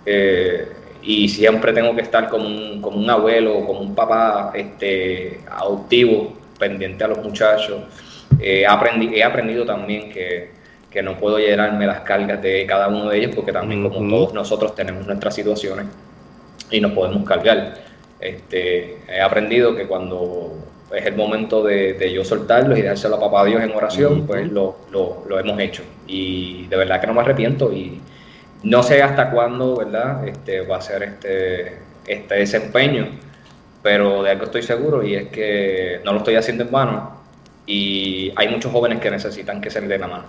Eh, y siempre tengo que estar como un, como un abuelo, como un papá este, adoptivo, pendiente a los muchachos. Eh, he aprendido también que, no puedo llenarme las cargas de cada uno de ellos porque también como todos nosotros tenemos nuestras situaciones y nos podemos cargar. Este, he aprendido que cuando es el momento de, yo soltarlo y dárselo a papá Dios en oración, pues lo, hemos hecho. Y de verdad que no me arrepiento y no sé hasta cuándo, ¿verdad? Este, va a ser este, este desempeño, pero de algo estoy seguro y es que no lo estoy haciendo en vano y hay muchos jóvenes que necesitan que se les dé la mano.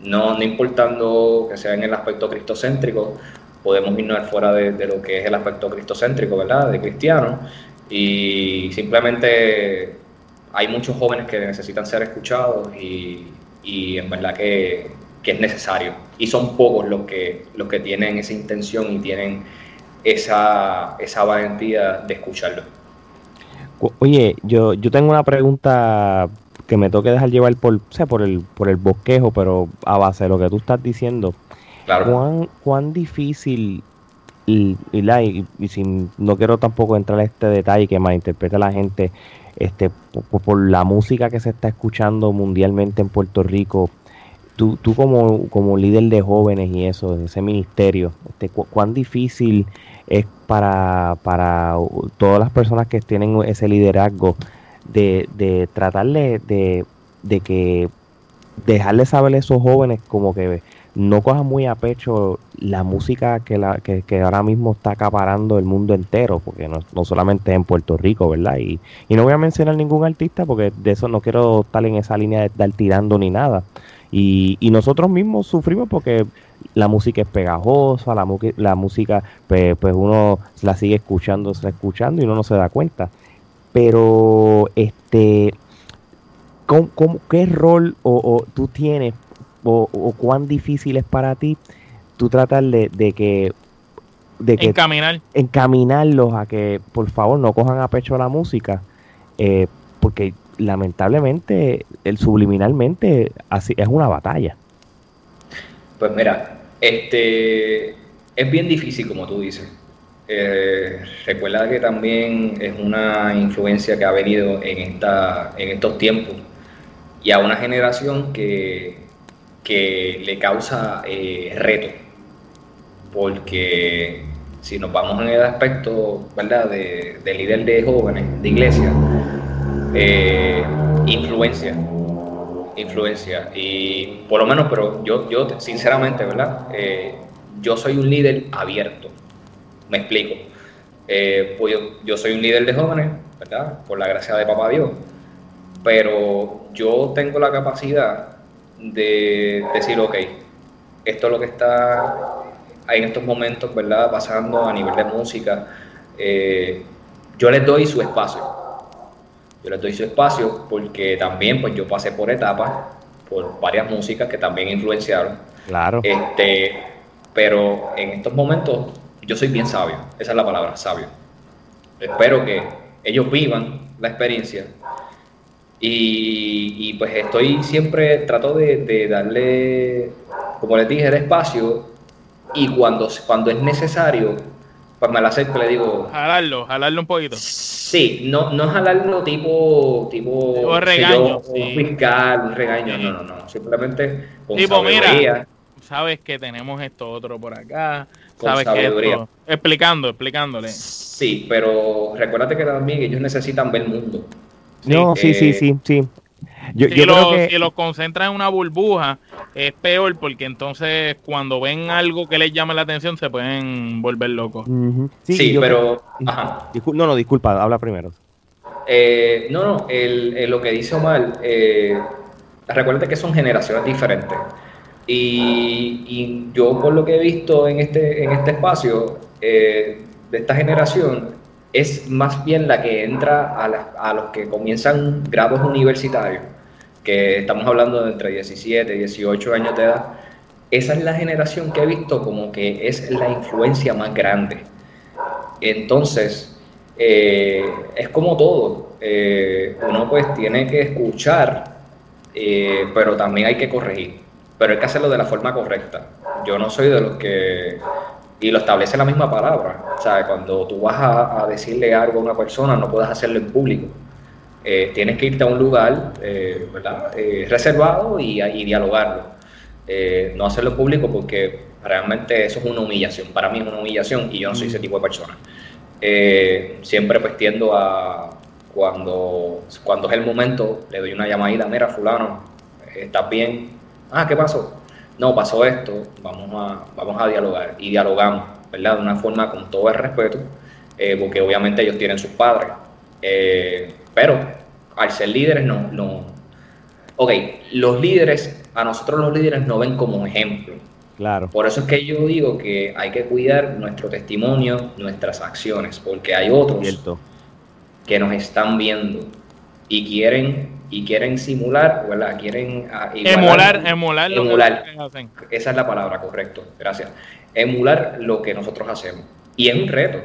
No, no importando que sea en el aspecto cristocéntrico podemos irnos fuera de, lo que es el aspecto cristocéntrico, ¿verdad? De cristiano. Y simplemente hay muchos jóvenes que necesitan ser escuchados y, en verdad que, es necesario. Y son pocos los que, los que tienen esa intención y tienen esa, esa valentía de escucharlo. Oye, yo, yo tengo una pregunta que me toque dejar llevar por, por, el, por el bosquejo, pero a base de lo que tú estás diciendo. ¿Cuán, cuán difícil, y, y, y, no quiero tampoco entrar en este detalle que malinterpreta la gente, este, por, la música que se está escuchando mundialmente en Puerto Rico, tú, tú como, como líder de jóvenes y eso, de ese ministerio, este, cuán difícil es para, para todas las personas que tienen ese liderazgo de, de tratarle de, de que dejarle saber a esos jóvenes como que no coja muy a pecho la música que, la, que, ahora mismo está acaparando el mundo entero, porque no, no solamente en Puerto Rico, ¿verdad? Y, y, no voy a mencionar ningún artista porque de eso no quiero estar en esa línea de estar tirando ni nada. Y, y nosotros mismos sufrimos porque la música es pegajosa, la, la música, pues, pues, uno la sigue escuchando, se escuchando y uno no se da cuenta. Pero, este, qué rol o, o, tú tienes o, cuán difícil es para ti tú tratar de, que de que encaminar encaminarlos a que por favor no cojan a pecho la música eh, porque lamentablemente el subliminalmente así es una batalla Pues mira, este es bien difícil, como tú dices. Eh, recuerda que también es una influencia que ha venido en, esta, en estos tiempos y a una generación que, que le causa eh, reto. Porque si nos vamos en el aspecto ¿verdad? De, líder de jóvenes, de iglesia, eh, influencia, influencia. Y por lo menos, pero yo, yo sinceramente, ¿verdad? Eh, yo soy un líder abierto. Me explico. Eh, pues yo, soy un líder de jóvenes, ¿verdad? Por la gracia de Papá Dios. Pero yo tengo la capacidad de decir, ok, esto es lo que está en estos momentos, ¿verdad? Pasando a nivel de música. Yo les doy su espacio. Yo les doy su espacio porque también pues yo pasé por etapas, por varias músicas que también influenciaron. Claro. Este, pero en estos momentos yo soy bien sabio, esa es la palabra, sabio. Espero que ellos vivan la experiencia y, pues estoy siempre, trato de, darle, como les dije, el espacio y cuando, cuando es necesario, pues me la acerco le digo... Jalarlo, jalarlo un poquito. Sí, no, no jalarlo tipo... Tipo, regaño. un fiscal, un regaño, no, no, no, simplemente con tipo, mira, sabes que tenemos esto otro por acá, sabes que esto, explicando, explicándole. Sí, pero recuérdate que también ellos necesitan ver el mundo. No, sí, sí, sí, sí. Yo, si, lo, que... los concentran en una burbuja, es peor porque entonces cuando ven algo que les llama la atención se pueden volver locos. Sí, pero... no, no, disculpa, habla primero. Eh, no, no, el, lo que dice Omar, eh, recuérdate que son generaciones diferentes. Y, yo por lo que he visto en este, en este espacio eh, de esta generación, es más bien la que entra a, a, los que comienzan grados universitarios, que estamos hablando de entre 17 y 18 años de edad. Esa es la generación que he visto como que es la influencia más grande. Entonces, eh, es como todo. Eh, uno pues tiene que escuchar, pero también hay que corregir pero hay que hacerlo de la forma correcta. Yo no soy de los que, y lo establece la misma palabra, o sea, cuando tú vas a, decirle algo a una persona, no puedes hacerlo en público. Eh, tienes que irte a un lugar eh, ¿verdad? Eh, reservado y, y dialogarlo. no hacerlo público porque realmente eso es una humillación. Para mí es una humillación y yo no soy ese tipo de persona. siempre pues tiendo a, cuando, cuando es el momento, le doy una llamadita, mira fulano, ¿estás bien? ah, ¿qué pasó? No, pasó esto, vamos a, vamos a dialogar y dialogamos, ¿verdad? De una forma con todo el respeto, eh, porque obviamente ellos tienen sus padres, eh, pero al ser líderes no, no, ok, los líderes, a nosotros los líderes no ven como ejemplo. Claro. Por eso es que yo digo que hay que cuidar nuestro testimonio, nuestras acciones, porque hay otros que nos están viendo y quieren y quieren simular, ¿verdad? Quieren ah, emular, emular, emular. Esa es la palabra, correcto, gracias. Emular lo que nosotros hacemos. Y es un reto,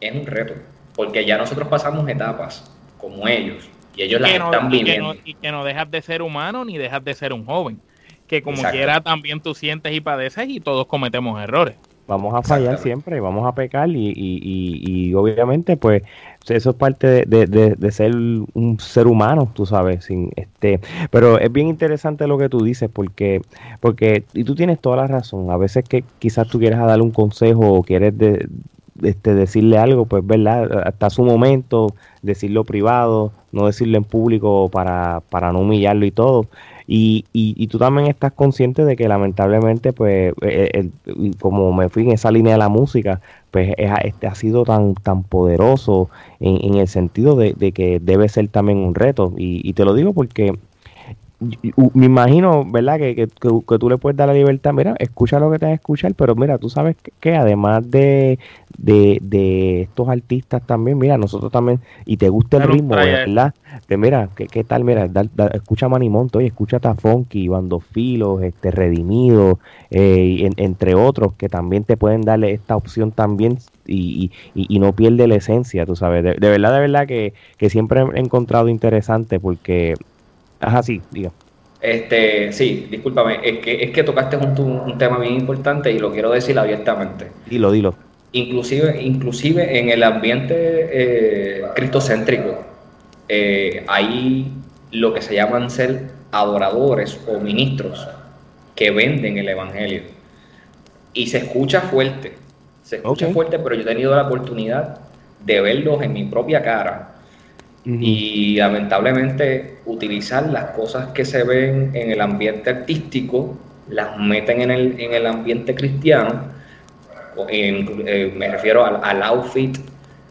es un reto, porque ya nosotros pasamos etapas como ellos y ellos las están viviendo. Y que, no, dejas de ser humano ni dejas de ser un joven, que como quiera también tú sientes y padeces y todos cometemos errores. Vamos a fallar siempre, vamos a pecar y, y, y, obviamente pues eso es parte de, de, ser un ser humano, tú sabes, sin este, pero es bien interesante lo que tú dices porque, porque, y tú tienes toda la razón, a veces que quizás tú quieres darle un consejo o quieres de, este, decirle algo, pues verdad, hasta su momento, decirlo privado, no decirlo en público para, para no humillarlo y todo, y, y, y, tú también estás consciente de que lamentablemente, pues, eh, eh, como me fui en esa línea de la música, pues este ha sido tan, tan poderoso en, en el sentido de, de, que debe ser también un reto. Y, y te lo digo porque me imagino, ¿verdad? Que, que, que, tú le puedes dar la libertad, mira, escucha lo que te que escuchar, pero mira, tú sabes que, además de, de, estos artistas también, mira, nosotros también, y te gusta el ritmo, ¿verdad? De, mira, ¿qué, tal? Mira, escucha Manimonto, y escucha Tafonki, Bando Filos, este, Redimido, eh, entre otros, que también te pueden darle esta opción también y, y, y no pierde la esencia, tú sabes. De, de verdad, de verdad que, que siempre he encontrado interesante porque Ajá, sí, diga. Este, sí, discúlpame, es que, es que tocaste un, un tema bien importante y lo quiero decir abiertamente. Dilo, dilo. Inclusive, inclusive en el ambiente eh, cristocéntrico, eh, hay lo que se llaman ser adoradores o ministros que venden el Evangelio. Y se escucha fuerte, se escucha fuerte, pero yo he tenido la oportunidad de verlos en mi propia cara y lamentablemente utilizar las cosas que se ven en el ambiente artístico, las meten en el, en el ambiente cristiano, eh, me refiero al, outfit,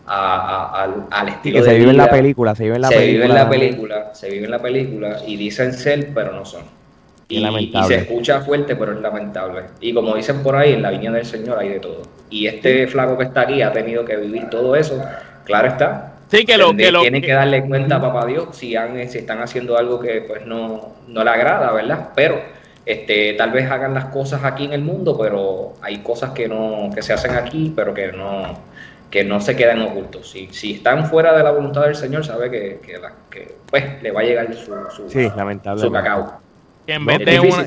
al, estilo que se vive en la película, se vive en la película. Vive en la película, se vive en la película y dicen ser, pero no son. Y, y, se escucha fuerte, pero es lamentable. Y como dicen por ahí, en la viña del Señor hay de todo. Y este flaco que está aquí ha tenido que vivir todo eso, claro está, Sí, que lo que lo, tienen que darle cuenta a papá Dios si, han, si están haciendo algo que pues no, no le agrada, ¿verdad? Pero este, tal vez hagan las cosas aquí en el mundo, pero hay cosas que no que se hacen aquí, pero que no que no se quedan ocultos. Si, si están fuera de la voluntad del Señor, sabe que, que, que pues le va a llegar su, su, sí, su cacao. Que en vez de una,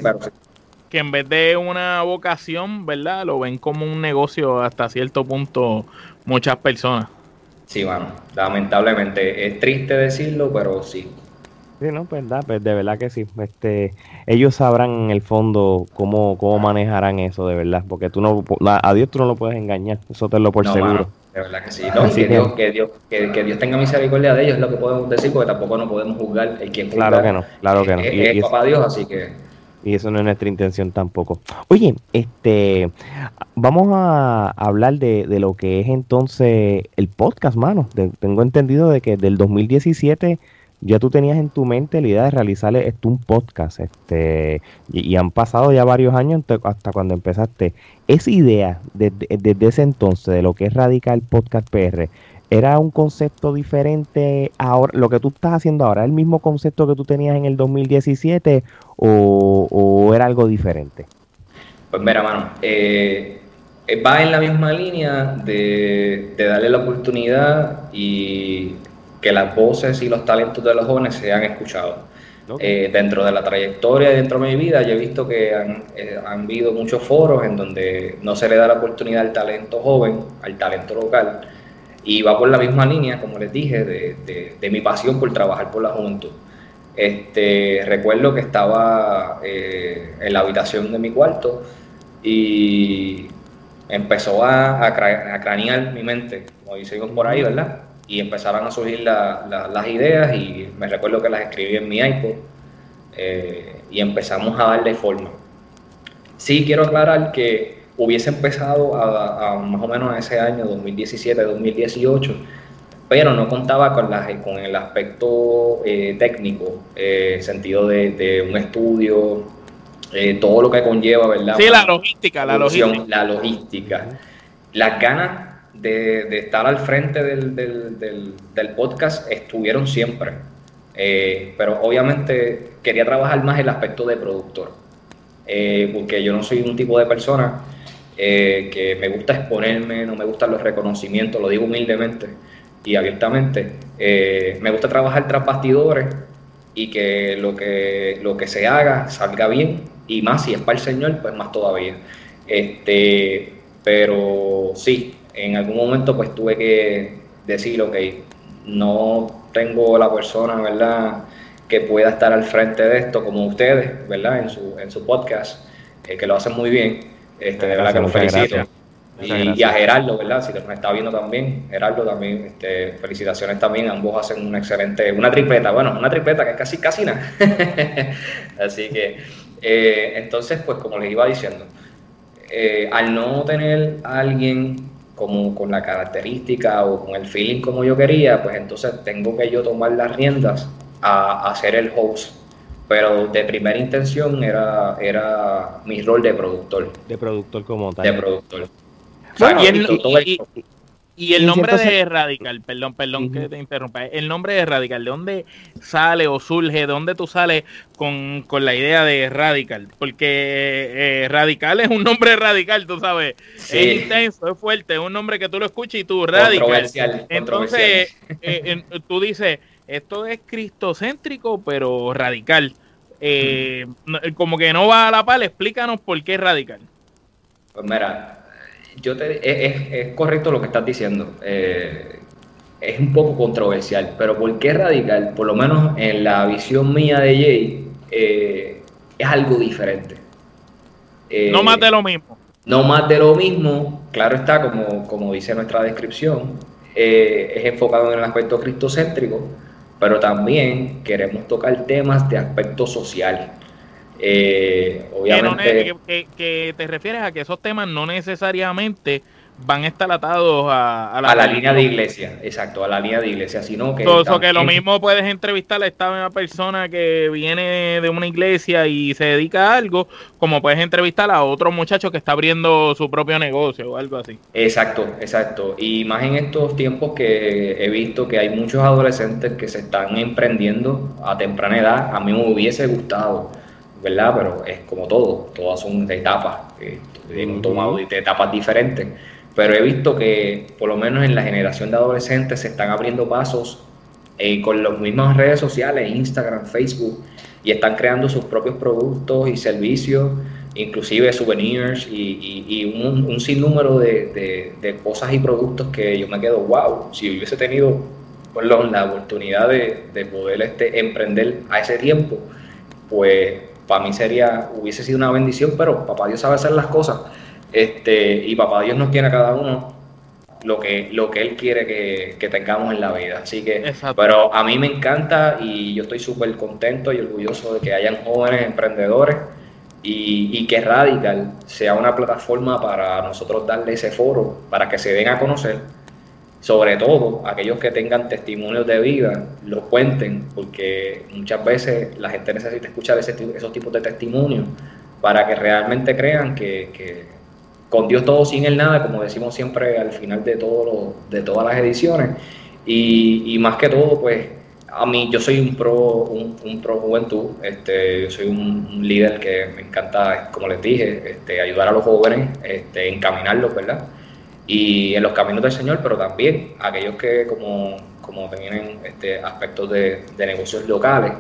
que en vez de una vocación, ¿verdad? Lo ven como un negocio hasta cierto punto muchas personas. Sí, bueno, lamentablemente es triste decirlo, pero sí. Sí, no, pues, pues de verdad que sí. Este, ellos sabrán en el fondo cómo, cómo manejarán eso, de verdad, porque tú no, a Dios tú no lo puedes engañar, eso te lo por seguro. de verdad que sí. No, que, Dios, que, Dios, que, Dios tenga misericordia de ellos es lo que podemos decir, porque tampoco no podemos juzgar el quien Claro que no, claro que no. Es, y, papá Dios, así que y eso no es nuestra intención tampoco. Oye, este, vamos a hablar de, de lo que es entonces el podcast, mano. tengo entendido de que del 2017 ya tú tenías en tu mente la idea de realizar esto un podcast, este, y, han pasado ya varios años hasta cuando empezaste. Esa idea desde, desde ese entonces de lo que es Radical Podcast PR, ¿Era un concepto diferente ahora? ¿Lo que tú estás haciendo ahora el mismo concepto que tú tenías en el 2017 o, era algo diferente? Pues mira, mano, eh, va en la misma línea de, darle la oportunid y que las voces y los talentos de los jóvenes sean escuchados. Eh, dentro de la trayectoria, dentro de mi vida, yo he visto que han, eh, han habido muchos foros en donde no se le da la oportunidad al talento joven, al talento local, y va por la misma línea, como les dije, de, mi pasión por trabajar por la juventud. Este, recuerdo que estaba eh, en la habitación de mi cuarto y empezó a, a, cranear mi mente, como dicen por ahí, ¿verdad? Y empezaron a surgir las ideas y me recuerdo que las escribí en mi iPod eh, y empezamos a darle forma. Sí quiero aclarar que hubiese empezado a, más o menos ese año, 2017-2018, pero no contaba con, el aspecto eh, técnico, eh, sentido de, un estudio, eh, todo lo que conlleva, ¿verdad? Sí, la logística, la logística. La logística. Las ganas de, estar al frente del, del, podcast estuvieron siempre, eh, pero obviamente quería trabajar más el aspecto de productor, porque yo no soy un tipo de persona que me gusta exponerme, no me gustan los reconocimientos, lo digo humildemente y abiertamente. Eh, me gusta trabajar tras bastidores y que lo, que lo que se haga salga bien y más si es para el Señor, pues más todavía. Este, pero sí, en algún momento pues tuve que decir, ok, no tengo la persona, ¿verdad?, que pueda estar al frente de esto como ustedes, ¿verdad?, en su, en su podcast, eh, que lo hacen muy bien. Este, de verdad que lo felicito. Y, a Gerardo, ¿verdad? Si me está viendo también, Gerardo también, este, felicitaciones también, ambos hacen una excelente, una tripleta, bueno, una tripleta que es casi, casi nada. Así que, eh, entonces, pues como les iba diciendo, eh, al no tener a alguien como con la característica o con el feeling como yo quería, pues entonces tengo que yo tomar las riendas a, a ser el host pero de primera intención era, era mi rol de productor. De productor como tal. De productor. Y, el, nombre de Radical, perdón, perdón que te interrumpa, el nombre de Radical, ¿de dónde sale o surge, de dónde tú sales con, la idea de Radical? Porque eh, Radical es un nombre radical, tú sabes, es intenso, es fuerte, es un nombre que tú lo escuchas y tú, Radical. Entonces, eh, tú dices esto es cristocéntrico, pero radical. eh, como que no va a la par, explícanos por qué es radical. Pues mira, yo te, es, correcto lo que estás diciendo. Eh, es un poco controversial, pero ¿por qué radical? Por lo menos en la visión mía de Jay, eh, es algo diferente. no más de lo mismo. No más de lo mismo, claro está, como, como dice nuestra descripción, es enfocado en el aspecto cristocéntrico, pero también queremos tocar temas de aspecto social. Eh, obviamente, que, te refieres a que esos temas no necesariamente van a estar atados a, la, línea de iglesia, exacto, a la línea de iglesia, sino que... Que lo mismo puedes entrevistar a esta persona que viene de una iglesia y se dedica a algo, como puedes entrevistar a otro muchacho que está abriendo su propio negocio o algo así. Exacto, exacto. Y más en estos tiempos que he visto que hay muchos adolescentes que se están emprendiendo a temprana edad, a mí me hubiese gustado ¿verdad? Pero es como todo, todas son de etapas, eh, hemos tomado de etapas diferentes pero he visto que por lo menos en la generación de adolescentes se están abriendo pasos eh, con las mismas redes sociales, Instagram, Facebook, y están creando sus propios productos y servicios, inclusive souvenirs y, un, sinnúmero de, cosas y productos que yo me quedo, wow, si hubiese tenido la oportunidad de, poder este, emprender a ese tiempo, pues para mí sería, hubiese sido una bendición, pero papá Dios sabe hacer las cosas. Este, y papá Dios nos tiene a cada uno lo que, lo que Él quiere que, tengamos en la vida. Así que, pero a mí me encanta y yo estoy súper contento y orgulloso de que hayan jóvenes emprendedores y, y, que Radical sea una plataforma para nosotros darle ese foro, para que se den a conocer. Sobre todo aquellos que tengan testimonios de vida, lo cuenten, porque muchas veces la gente necesita escuchar ese, esos tipos de testimonios para que realmente crean que con Dios todo sin el nada, como decimos siempre al final de, todas las ediciones. Y, más que todo, pues a mí yo soy un pro, un, pro juventud, este, yo soy un, líder que me encanta, como les dije, este, ayudar a los jóvenes, este, encaminarlos, ¿verdad? Y en los caminos del Señor, pero también aquellos que como, como tienen este, aspectos de, de negocios locales,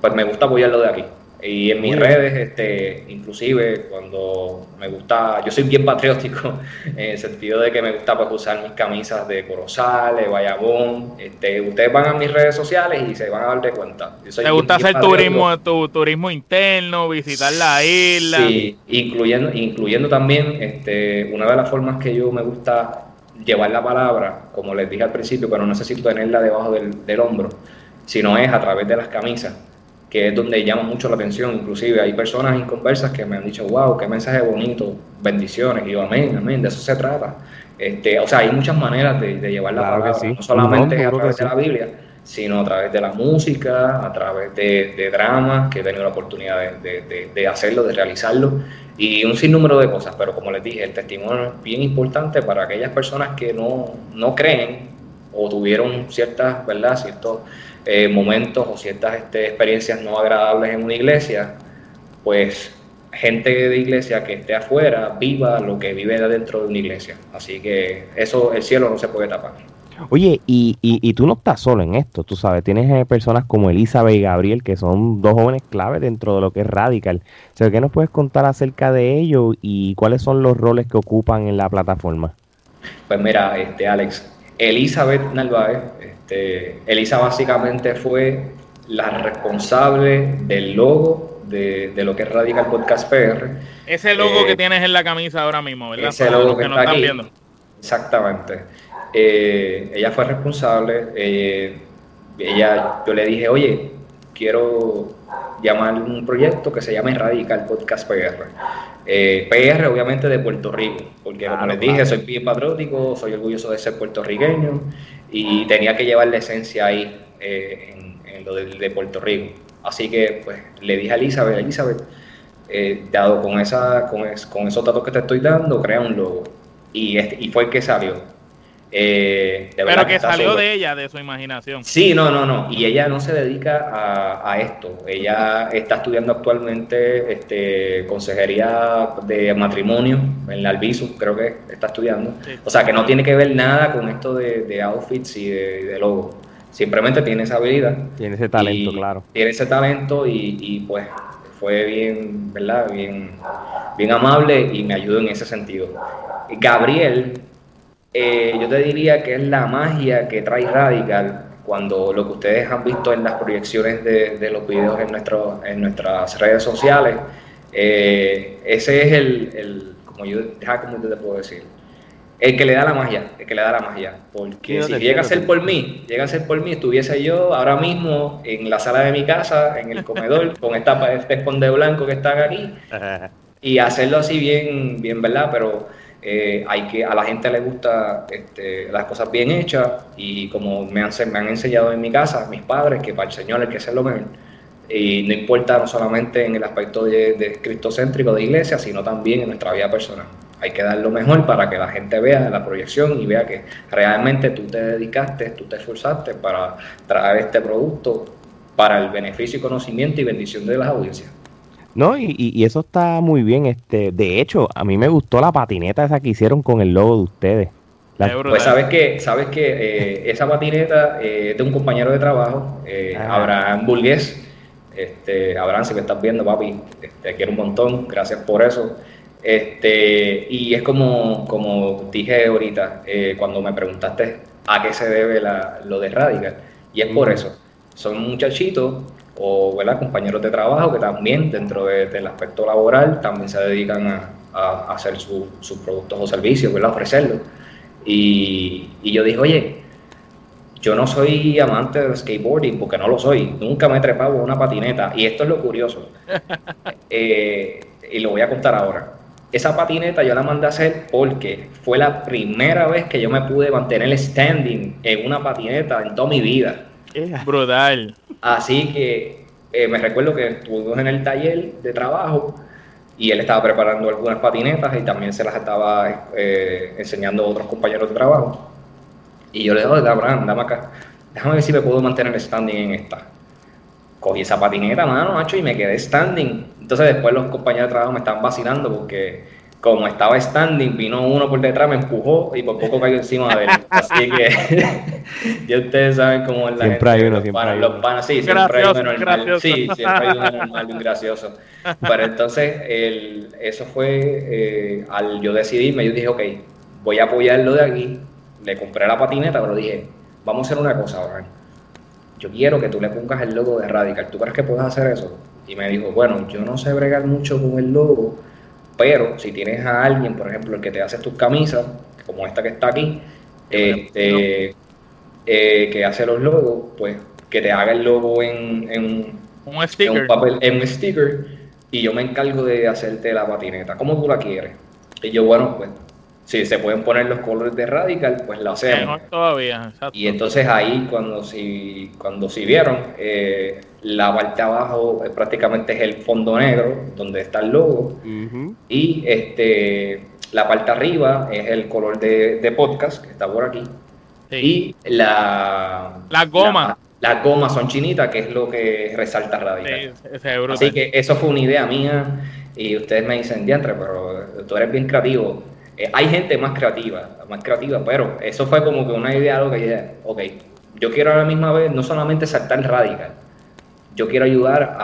pues me gusta apoyarlo de aquí. Y en mis redes, este, inclusive cuando me gusta, yo soy bien patriótico, en el sentido de que me gusta pues, usar mis camisas de Corozal, de Bayamón. Este, ustedes van a mis redes sociales y se van a dar de cuenta. ¿Te gusta hacer turismo, tu, turismo interno, visitar la isla? Sí, incluyendo, incluyendo también este, una de las formas que yo me gusta llevar la palabra, como les dije al principio, pero no necesito tenerla debajo del, del hombro, sino es a través de las camisas que es donde llama mucho la atención. Inclusive hay personas en conversas que me han dicho, wow, qué mensaje bonito, bendiciones. Y yo, amén, amén, de eso se trata. Este, o sea, hay muchas maneras de, llevar la palabra, no solamente a través de la Biblia, sino a través de la música, a través de, de dramas, que he tenido la oportunidad de, de, hacerlo, de realizarlo, y un sinnúmero de cosas. Pero como les dije, el testimonio es bien importante para aquellas personas que no, no creen o tuvieron ciertas, ¿verdad?, ciertos eh, momentos o ciertas este, experiencias no agradables en una iglesia, pues gente de iglesia que esté afuera viva lo que vive dentro de una iglesia. Así que eso, el cielo no se puede tapar. Oye, y, y, tú no estás solo en esto, tú sabes, tienes eh, personas como Elizabeth y Gabriel, que son dos jóvenes clave dentro de lo que es Radical. O ¿qué nos puedes contar acerca de ellos y cuáles son los roles que ocupan en la plataforma? Pues mira, este Alex, Elizabeth Narváez, este, Elisa básicamente fue la responsable del logo de, lo que es Radical Podcast PR. Ese logo eh, que tienes en la camisa ahora mismo, ¿verdad? Ese logo que, está aquí, Exactamente. Eh, ella fue responsable. Eh, ella, yo le dije, oye, quiero llamar un proyecto que se llame Radical Podcast PR. PR obviamente de Puerto Rico, porque como les dije, soy bien patriótico, soy orgulloso de ser puertorriqueño y tenía que llevar la esencia ahí eh, en, lo de, Puerto Rico. Así que pues le dije a Elizabeth, Elizabeth, eh, dado con, esa, con, con, esos datos que te estoy dando, crea un logo. Y, este, y fue el que salió. Eh, Pero que, salió de ella, de su imaginación. Sí, no, no, no. Y ella no se dedica a, a esto. Ella está estudiando actualmente este, consejería de matrimonio en la Albizu, creo que está estudiando. O sea, que no tiene que ver nada con esto de, outfits y de, logo. simplemente tiene esa habilidad. Tiene ese talento, claro. Tiene ese talento y, y, pues fue bien, ¿verdad? Bien, bien amable y me ayudó en ese sentido. Gabriel, eh, yo te diría que es la magia que trae Radical cuando lo que ustedes han visto en las proyecciones de, de los videos en, nuestro, en nuestras redes sociales, eh, ese es el, el, como yo, ¿cómo te puedo decir? el que le da la magia, el que le da la magia. Porque si llega a ser por mí, llega a ser por mí, estuviese yo ahora mismo en la sala de mi casa, en el comedor, con esta, este esconde blanco que están aquí, y hacerlo así bien, bien, ¿verdad? Pero eh, hay que, a la gente le gusta este, las cosas bien hechas, y como me han, me han enseñado en mi casa, mis padres, que para el Señor hay que hacerlo mejor. Y no importa no solamente en el aspecto de, cristocéntrico de iglesia, sino también en nuestra vida personal hay que dar lo mejor para que la gente vea la proyección y vea que realmente tú te dedicaste, tú te esforzaste para traer este producto para el beneficio y conocimiento y bendición de las audiencias. No, y, y, eso está muy bien. Este, de hecho, a mí me gustó la patineta esa que hicieron con el logo de ustedes. pues sabes que, sabes que eh, esa patineta eh, es de un compañero de trabajo, eh, Abraham Burgués. Este, Abraham, si me estás viendo, papi, te quiero un montón, gracias por eso. Este, y es como, como dije ahorita, eh, cuando me preguntaste a qué se debe la, lo de Radical, y es por eso. Son muchachitos o ¿verdad? compañeros de trabajo que también dentro del aspecto laboral también se dedican a, a hacer sus productos o servicios, ¿verdad? ofrecerlos. Y, y, yo dije, oye, yo no soy amante del skateboarding porque no lo soy, nunca me he trepado una patineta y esto es lo curioso. Eh, y lo voy a contar ahora esa patineta yo la mandé a hacer porque fue la primera vez que yo me pude mantener standing en una patineta en toda mi vida. Brutal. Así que eh, me recuerdo que estuvimos en el taller de trabajo y él estaba preparando algunas patinetas y también se las estaba eh, enseñando a otros compañeros de trabajo. Y yo le dije, Abraham, dame acá, déjame ver si me puedo mantener standing en esta cogí esa patineta, mano, macho, y me quedé standing. Entonces después los compañeros de trabajo me estaban vacilando porque como estaba standing, vino uno por detrás, me empujó y por poco cayó encima de él. Así que ya ustedes saben cómo es la siempre Hay uno, siempre hay uno. Los sí, siempre hay uno normal. Sí, siempre hay uno normal y un gracioso. Pero entonces el, eso fue eh, al yo decidirme, yo dije, ok, voy a apoyarlo de aquí. Le compré la patineta, pero dije, vamos a hacer una cosa ahora yo quiero que tú le pongas el logo de Radical, ¿tú crees que puedes hacer eso? Y me dijo, bueno, yo no sé bregar mucho con el logo, pero si tienes a alguien, por ejemplo, el que te hace tus camisas, como esta que está aquí, este, eh, que hace los logos, pues que te haga el logo en, en, un, sticker. en un papel, en un sticker, y yo me encargo de hacerte la patineta. ¿Cómo tú la quieres? Y yo, bueno, pues si se pueden poner los colores de Radical, pues lo hacemos. Mejor todavía, exacto. Y entonces ahí cuando si, cuando si vieron, eh, la parte abajo prácticamente es el fondo negro, donde está el logo, y este la parte arriba es el color de, podcast, que está por aquí, y la... La goma. las gomas son chinitas, que es lo que resalta Radical. Así que eso fue una idea mía, y ustedes me dicen, diantre, pero tú eres bien creativo eh, hay gente más creativa, más creativa, pero eso fue como que una idea, algo que ok, yo quiero a la misma vez no solamente saltar radical, yo quiero ayudar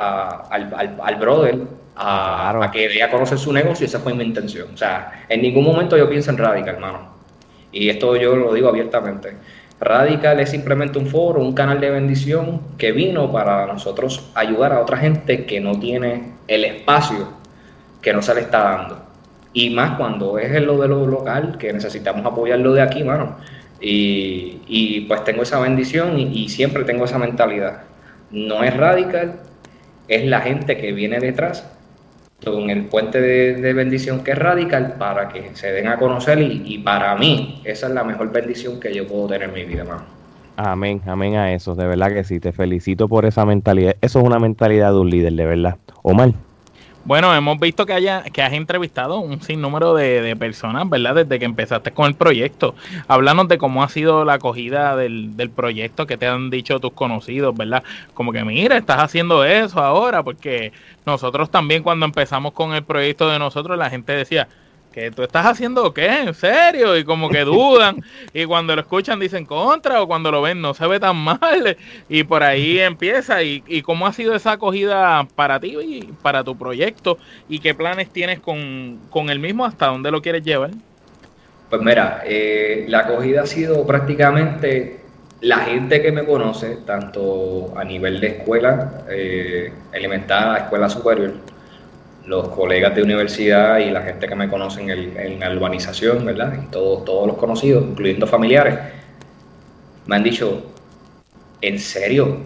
al, al, brother a, que dé a conocer su negocio, esa fue mi intención. O sea, en ningún momento yo pienso en radical, hermano. Y esto yo lo digo abiertamente. Radical es simplemente un foro, un canal de bendición que vino para nosotros ayudar a otra gente que no tiene el espacio que no se le está dando. Y más cuando es en lo de lo local, que necesitamos apoyarlo de aquí, mano. Y, y pues tengo esa bendición y, siempre tengo esa mentalidad. No es radical, es la gente que viene detrás con el puente de, bendición que es radical para que se den a conocer y, y, para mí esa es la mejor bendición que yo puedo tener en mi vida, mano. Amén, amén a eso, de verdad que sí, te felicito por esa mentalidad. Eso es una mentalidad de un líder, de verdad. Omar. Bueno, hemos visto que, haya, que has entrevistado un sinnúmero de, de, personas, ¿verdad? Desde que empezaste con el proyecto. Háblanos de cómo ha sido la acogida del, del proyecto que te han dicho tus conocidos, ¿verdad? Como que mira, estás haciendo eso ahora, porque nosotros también cuando empezamos con el proyecto de nosotros, la gente decía, ¿que tú estás haciendo qué? ¿En serio? Y como que dudan. y cuando lo escuchan dicen contra o cuando lo ven no se ve tan mal. Y por ahí empieza. ¿Y, y cómo ha sido esa acogida para ti y para tu proyecto? ¿Y qué planes tienes con, con el mismo? ¿Hasta dónde lo quieres llevar? Pues mira, eh, la acogida ha sido prácticamente la gente que me conoce, tanto a nivel de escuela eh, elemental, escuela superior, los colegas de universidad y la gente que me conoce en, la urbanización, ¿verdad? Y todos, todos los conocidos, incluyendo familiares, me han dicho, ¿en serio?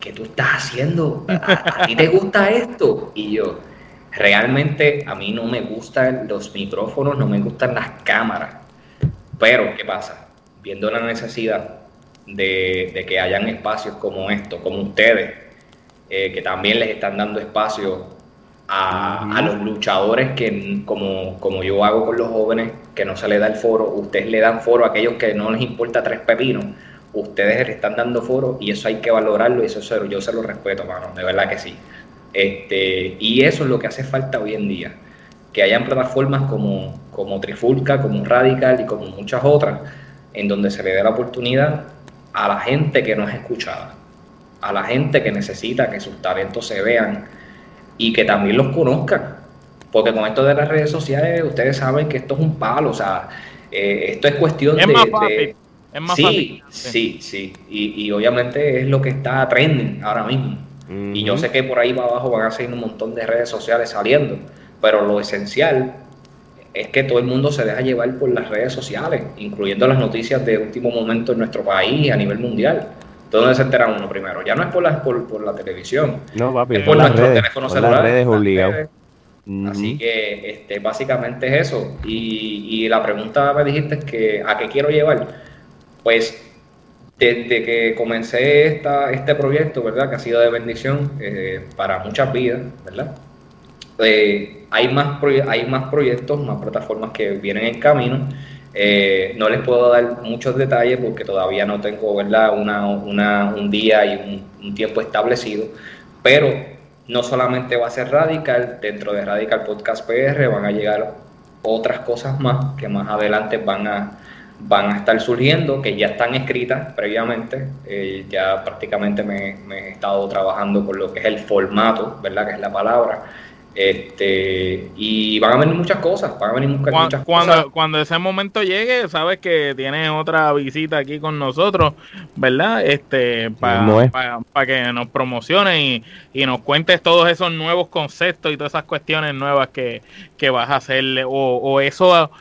¿Qué, tú estás haciendo? ¿A, ti te gusta esto? Y yo, realmente a mí no me gustan los micrófonos, no me gustan las cámaras. Pero, ¿qué pasa? Viendo la necesidad de, que hayan espacios como estos, como ustedes, eh, que también les están dando espacio a, los luchadores que, como, como yo hago con los jóvenes, que no se les da el foro, ustedes le dan foro a aquellos que no les importa tres pepinos, ustedes le están dando foro y eso hay que valorarlo y eso yo se lo respeto, mano, de verdad que sí. Este, y eso es lo que hace falta hoy en día, que hayan plataformas como, como Trifulca, como Radical y como muchas otras, en donde se le dé la oportunidad a la gente que no es escuchada, a la gente que necesita que sus talentos se vean y que también los conozcan. Porque con esto de las redes sociales, ustedes saben que esto es un palo, o sea, eh, esto es cuestión de, Es más sí, fácil. Sí, sí, y, y, obviamente es lo que está trending ahora mismo. Y yo sé que por ahí para abajo van a seguir un montón de redes sociales saliendo, pero lo esencial es que todo el mundo se deja llevar por las redes sociales, incluyendo las noticias de último momento en nuestro país a nivel mundial. ¿Dónde se entera uno primero? Ya no es por la, por, la televisión, no, papi, es por, nuestros teléfonos celulares. Redes Así que este, básicamente es eso. Y, y, la pregunta me dijiste es que a qué quiero llevar. Pues desde que comencé esta, este proyecto, ¿verdad? Que ha sido de bendición eh, para muchas vidas, ¿verdad? Eh, hay, más hay más proyectos, más plataformas que vienen en camino. Eh, no les puedo dar muchos detalles porque todavía no tengo una, un día y un, tiempo establecido, pero no solamente va a ser Radical, dentro de Radical Podcast PR van a llegar otras cosas más que más adelante van a, van a estar surgiendo, que ya están escritas previamente. Eh, ya prácticamente me, me, he estado trabajando con lo que es el formato, ¿verdad? Que es la palabra. Este, y van a venir muchas cosas, van a venir muchas, cuando, cosas. Cuando ese momento llegue, sabes que tienes otra visita aquí con nosotros, ¿verdad? Este, para que nos promociones y, y, nos cuentes todos esos nuevos conceptos y todas esas cuestiones nuevas que, que vas a hacerle, o, o eso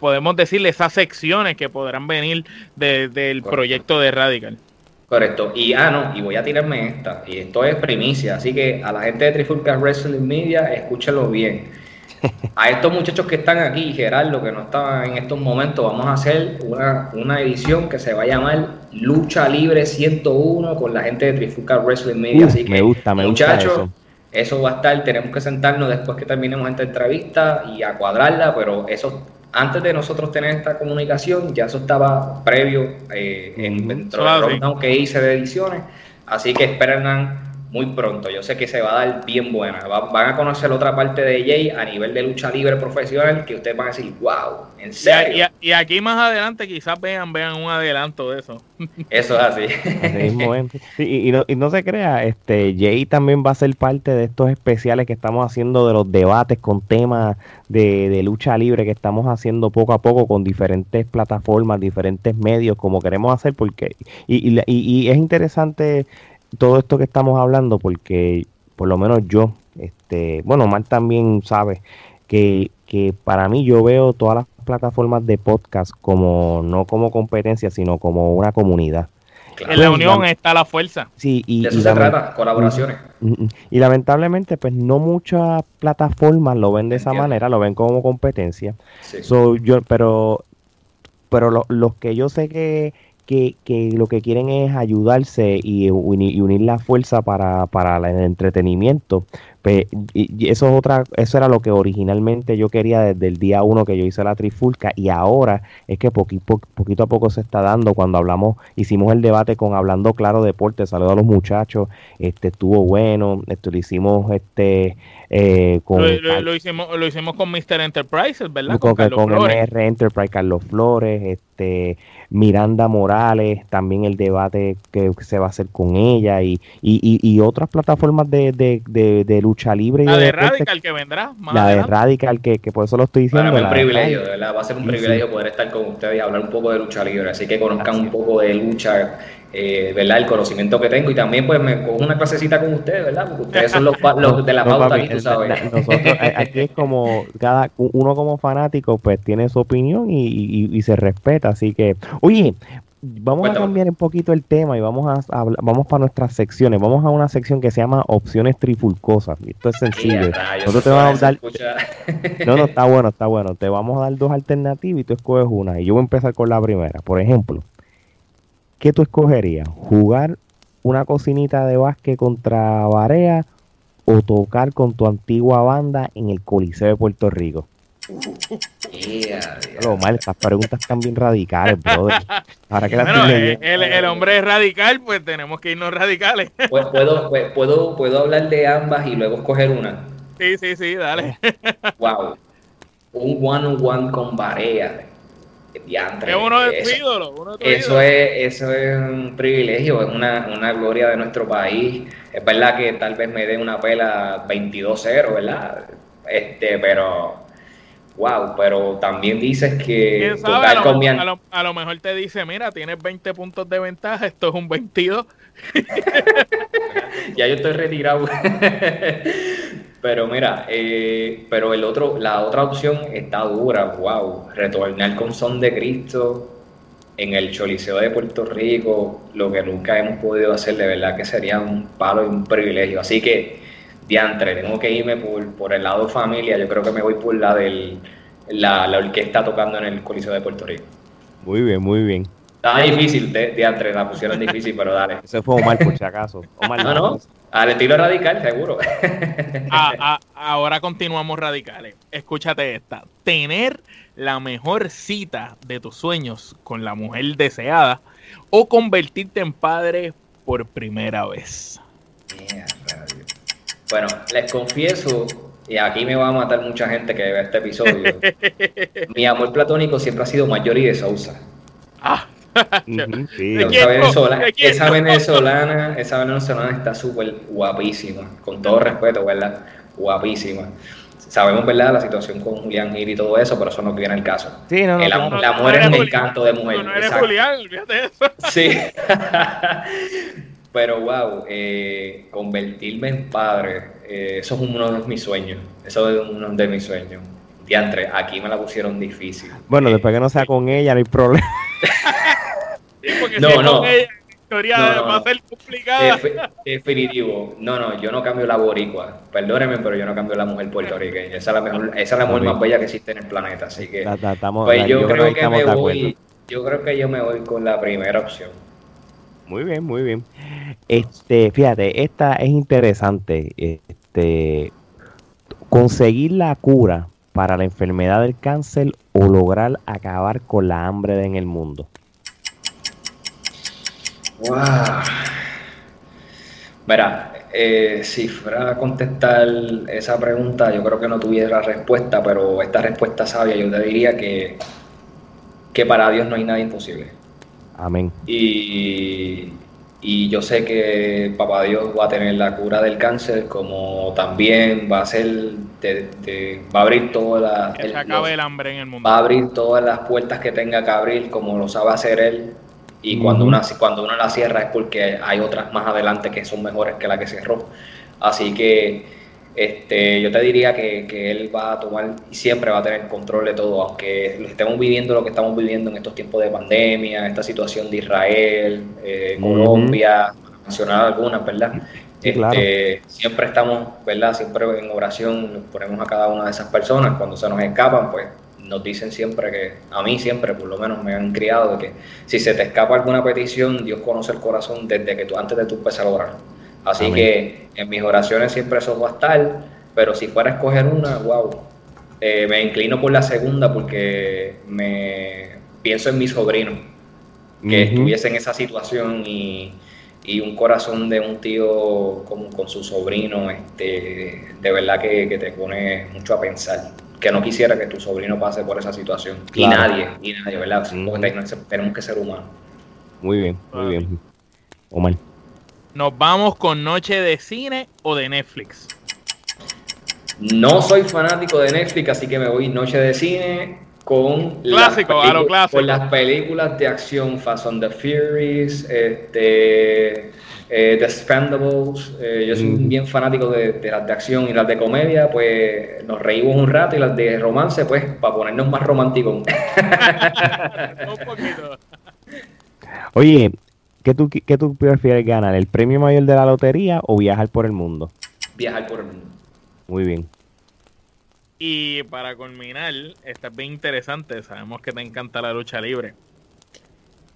podemos decirle esas secciones que podrán venir del proyecto de Radical. Correcto. Y ah, no, y voy a tirarme esta. Y esto es primicia. Así que a la gente de Trifulca Wrestling Media, escúchenlo bien. A estos muchachos que están aquí, Gerardo, que no estaban en estos momentos, vamos a hacer una, una edición que se va a llamar Lucha Libre 101 con la gente de Trifulca Wrestling Media. Así que, me gusta, me muchachos, gusta eso. eso va a estar. Tenemos que sentarnos después que terminemos esta entrevista y a cuadrarla, pero eso antes de nosotros tener esta comunicación, ya eso estaba previo eh, en, dentro del que hice de ediciones. Así que esperan muy pronto. Yo sé que se va a dar bien buena. van a conocer otra parte de Jay a nivel de lucha libre profesional que ustedes van a decir, wow, en serio. Y, aquí más adelante quizás vean, vean un adelanto de eso. Eso es así. y, no, y, no, se crea, este Jay también va a ser parte de estos especiales que estamos haciendo de los debates con temas de, de lucha libre que estamos haciendo poco a poco con diferentes plataformas, diferentes medios, como queremos hacer, porque y, y es interesante todo esto que estamos hablando porque por lo menos yo, este, bueno, Mar también sabe que, que para mí yo veo todas las plataformas de podcast como no como competencia, sino como una comunidad. En la unión está la fuerza. Sí, y, de eso se trata, colaboraciones. Y, lamentablemente, pues no muchas plataformas lo ven de esa manera, lo ven como competencia. Sí. yo, pero pero los que yo sé que, que, que, lo que quieren es ayudarse y, y unir la fuerza para, para el entretenimiento, Pues, y, eso es otra, eso era lo que originalmente yo quería desde el día uno que yo hice la trifulca y ahora es que poquito, poquito a poco se está dando cuando hablamos, hicimos el debate con Hablando Claro Deporte, saludo a los muchachos, este estuvo bueno, esto lo hicimos este eh, con lo, hicimos, lo hicimos con Mr. Enterprises, ¿verdad? Con, con, con MR Enterprise, Carlos Flores, este Miranda Morales, también el debate que se va a hacer con ella y, y, y, otras plataformas de, de, de, lucha libre. La de, Radical que vendrá. la de Radical, que, que, por eso lo estoy diciendo. un privilegio, ¿verdad? Va a ser un privilegio poder estar con ustedes y hablar un poco de lucha libre, así que conozcan un poco de lucha eh, ¿verdad? El conocimiento que tengo y también pues me cojo una clasecita con ustedes, ¿verdad? Porque ustedes son los, los de la pauta aquí, tú sabes. Nosotros, aquí es como, cada uno como fanático pues tiene su opinión y, y, se respeta, así que, oye, vamos a cambiar un poquito el tema y vamos a, vamos para nuestras secciones. Vamos a una sección que se llama opciones trifulcosas. Esto es sencillo. Nosotros te vamos a dar No, no, está bueno, está bueno. Te vamos a dar dos alternativas y tú escoges una. Y yo voy a empezar con la primera. Por ejemplo, ¿qué tú escogerías? ¿Jugar una cocinita de básquet contra Barea o tocar con tu antigua banda en el Coliseo de Puerto Rico? Lo mal, estas preguntas están bien radicales, brother. Ahora que bueno, el, el, hombre es radical, pues tenemos que irnos radicales. Pues puedo, pues, puedo, puedo hablar de ambas y luego escoger una. Sí, sí, sí, dale. Wow. Un one-on-one con Barea es uno de tus ídolos. eso, es, eso es un privilegio, es una, una, gloria de nuestro país. Es verdad que tal vez me dé una pela 22-0, ¿verdad? Este, pero wow, pero también dices que a, lo, a, lo, mejor te dice, mira, tienes 20 puntos de ventaja, esto es un 22. ya yo estoy retirado. Pero mira, eh, pero el otro, la otra opción está dura, wow. Retornar con Son de Cristo en el Choliseo de Puerto Rico, lo que nunca hemos podido hacer, de verdad que sería un palo y un privilegio. Así que, diantre, tengo que irme por, por el lado familia, yo creo que me voy por la del la, la orquesta tocando en el Coliseo de Puerto Rico. Muy bien, muy bien. Está difícil, de, diantre, la pusieron difícil, pero dale. Ese fue Omar por si acaso. Omar, no, no. Al estilo radical, seguro. Ah, ah, ahora continuamos radicales. Escúchate esta. Tener la mejor cita de tus sueños con la mujer deseada o convertirte en padre por primera vez. Bueno, les confieso, y aquí me va a matar mucha gente que ve este episodio. mi amor platónico siempre ha sido Mayori de Sousa. Ah esa, venezolana, esa venezolana, está súper guapísima, con todo respeto, ¿verdad? Guapísima. Sabemos, ¿verdad?, la situación con Julián Gil y todo eso, pero eso no viene el caso. Sí, no, la, mujer es un encanto de mujer. No, eres Julián, olvídate eso. Sí. pero, wow, eh, convertirme en padre, eh, eso es uno de mis sueños. Eso es uno de mis sueños. Diantre, aquí me la pusieron difícil. Bueno, después que no sea con ella, no hay problema. no, no. va a ser complicada. definitivo. No, no, yo no cambio la boricua. Perdóneme, pero yo no cambio la mujer puertorriqueña. Esa es la mejor, esa es la mujer más bella que existe en el planeta. Así que. pues yo, creo, que, me voy. Yo creo que yo me voy con la primera opción. Muy bien, muy bien. Este, fíjate, esta es interesante. Este, conseguir la cura para la enfermedad del cáncer o lograr acabar con la hambre en el mundo. Wow. Mira, eh, si fuera a contestar esa pregunta, yo creo que no tuviera respuesta, pero esta respuesta sabia, yo te diría que, que para Dios no hay nada imposible. Amén. Y, yo sé que Papá Dios va a tener la cura del cáncer, como también va a ser, va a abrir todas las... el hambre en el mundo. Va a abrir todas las puertas que tenga que abrir, como lo sabe hacer Él y cuando, una, cuando uno la cierra es porque hay otras más adelante que son mejores que la que cerró. Así que este, yo te diría que, que, él va a tomar y siempre va a tener control de todo, aunque estemos viviendo lo que estamos viviendo en estos tiempos de pandemia, esta situación de Israel, eh, Colombia, mencionar algunas, ¿verdad? Este, siempre estamos, ¿verdad? Siempre en oración ponemos a cada una de esas personas, cuando se nos escapan, pues nos dicen siempre que, a mí siempre por lo menos me han criado, de que si se te escapa alguna petición, Dios conoce el corazón desde que tú, antes de tú empezar a orar. Así que en mis oraciones siempre eso va a estar, pero si fuera a escoger una, wow, eh, me inclino por la segunda porque me pienso en mi sobrino, que estuviese en esa situación y, un corazón de un tío con, con su sobrino, este, de verdad que, te pone mucho a pensar que no quisiera que tu sobrino pase por esa situación. Y nadie, y nadie, ¿verdad? tenemos que ser humanos. Muy bien, muy bien. Omar. ¿Nos vamos con Noche de Cine o de Netflix? No soy fanático de Netflix, así que me voy Noche de Cine con, clásico, las, con las películas de acción Fast and the Furious, este, eh, The Expendables. Eh, yo soy bien fanático de, las de acción y las de comedia, pues nos reímos un rato y las de romance, pues para ponernos más románticos. un poquito. Oye, ¿qué tú, ¿qué tú prefieres ganar? ¿El premio mayor de la lotería o viajar por el mundo? Viajar por el mundo. Muy bien. Y para culminar, esta es bien interesante. Sabemos que te encanta la lucha libre.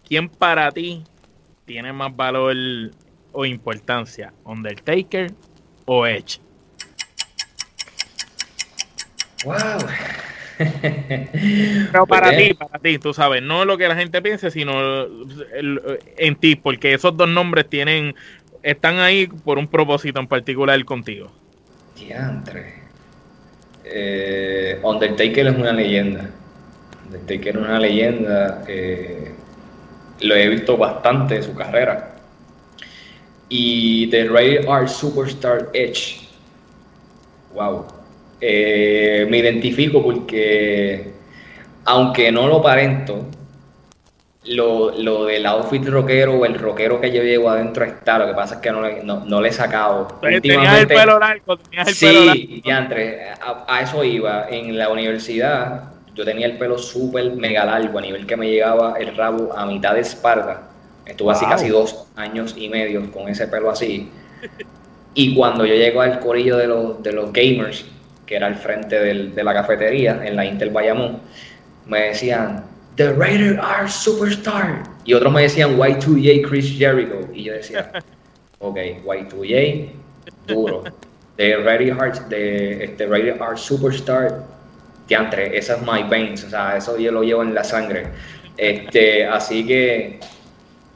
¿Quién para ti tiene más valor o importancia? ¿Undertaker o Edge? ¡Wow! Pero para ti, para ti, tú sabes, no lo que la gente piense, sino en ti, porque esos dos nombres tienen, están ahí por un propósito en particular contigo. Diantre. Eh, Undertaker es una leyenda. Undertaker es una leyenda. Eh, lo he visto bastante en su carrera. Y The Rated R Superstar Edge. Wow eh, me identifico porque, aunque no lo parento, lo, lo, del outfit rockero o el rockero que yo llevo adentro está. Lo que pasa es que no le, no, le he sacado. Tenías el pelo largo, tenías el sí, pelo largo. a, a, eso iba. En la universidad yo tenía el pelo súper mega largo, a nivel que me llegaba el rabo a mitad de espalda. Estuve así casi dos años y medio con ese pelo así. Y cuando yo llego al corillo de los, de los gamers, que era al frente de la cafetería en la Intel Bayamón, me decían, The Raider R Superstar. Y otros me decían Y2J Chris Jericho. Y yo decía, ok, Y2J, duro. The Raider R, de, este, R Superstar, diantre, esa es my veins, o sea, eso yo lo llevo en la sangre. Este, así que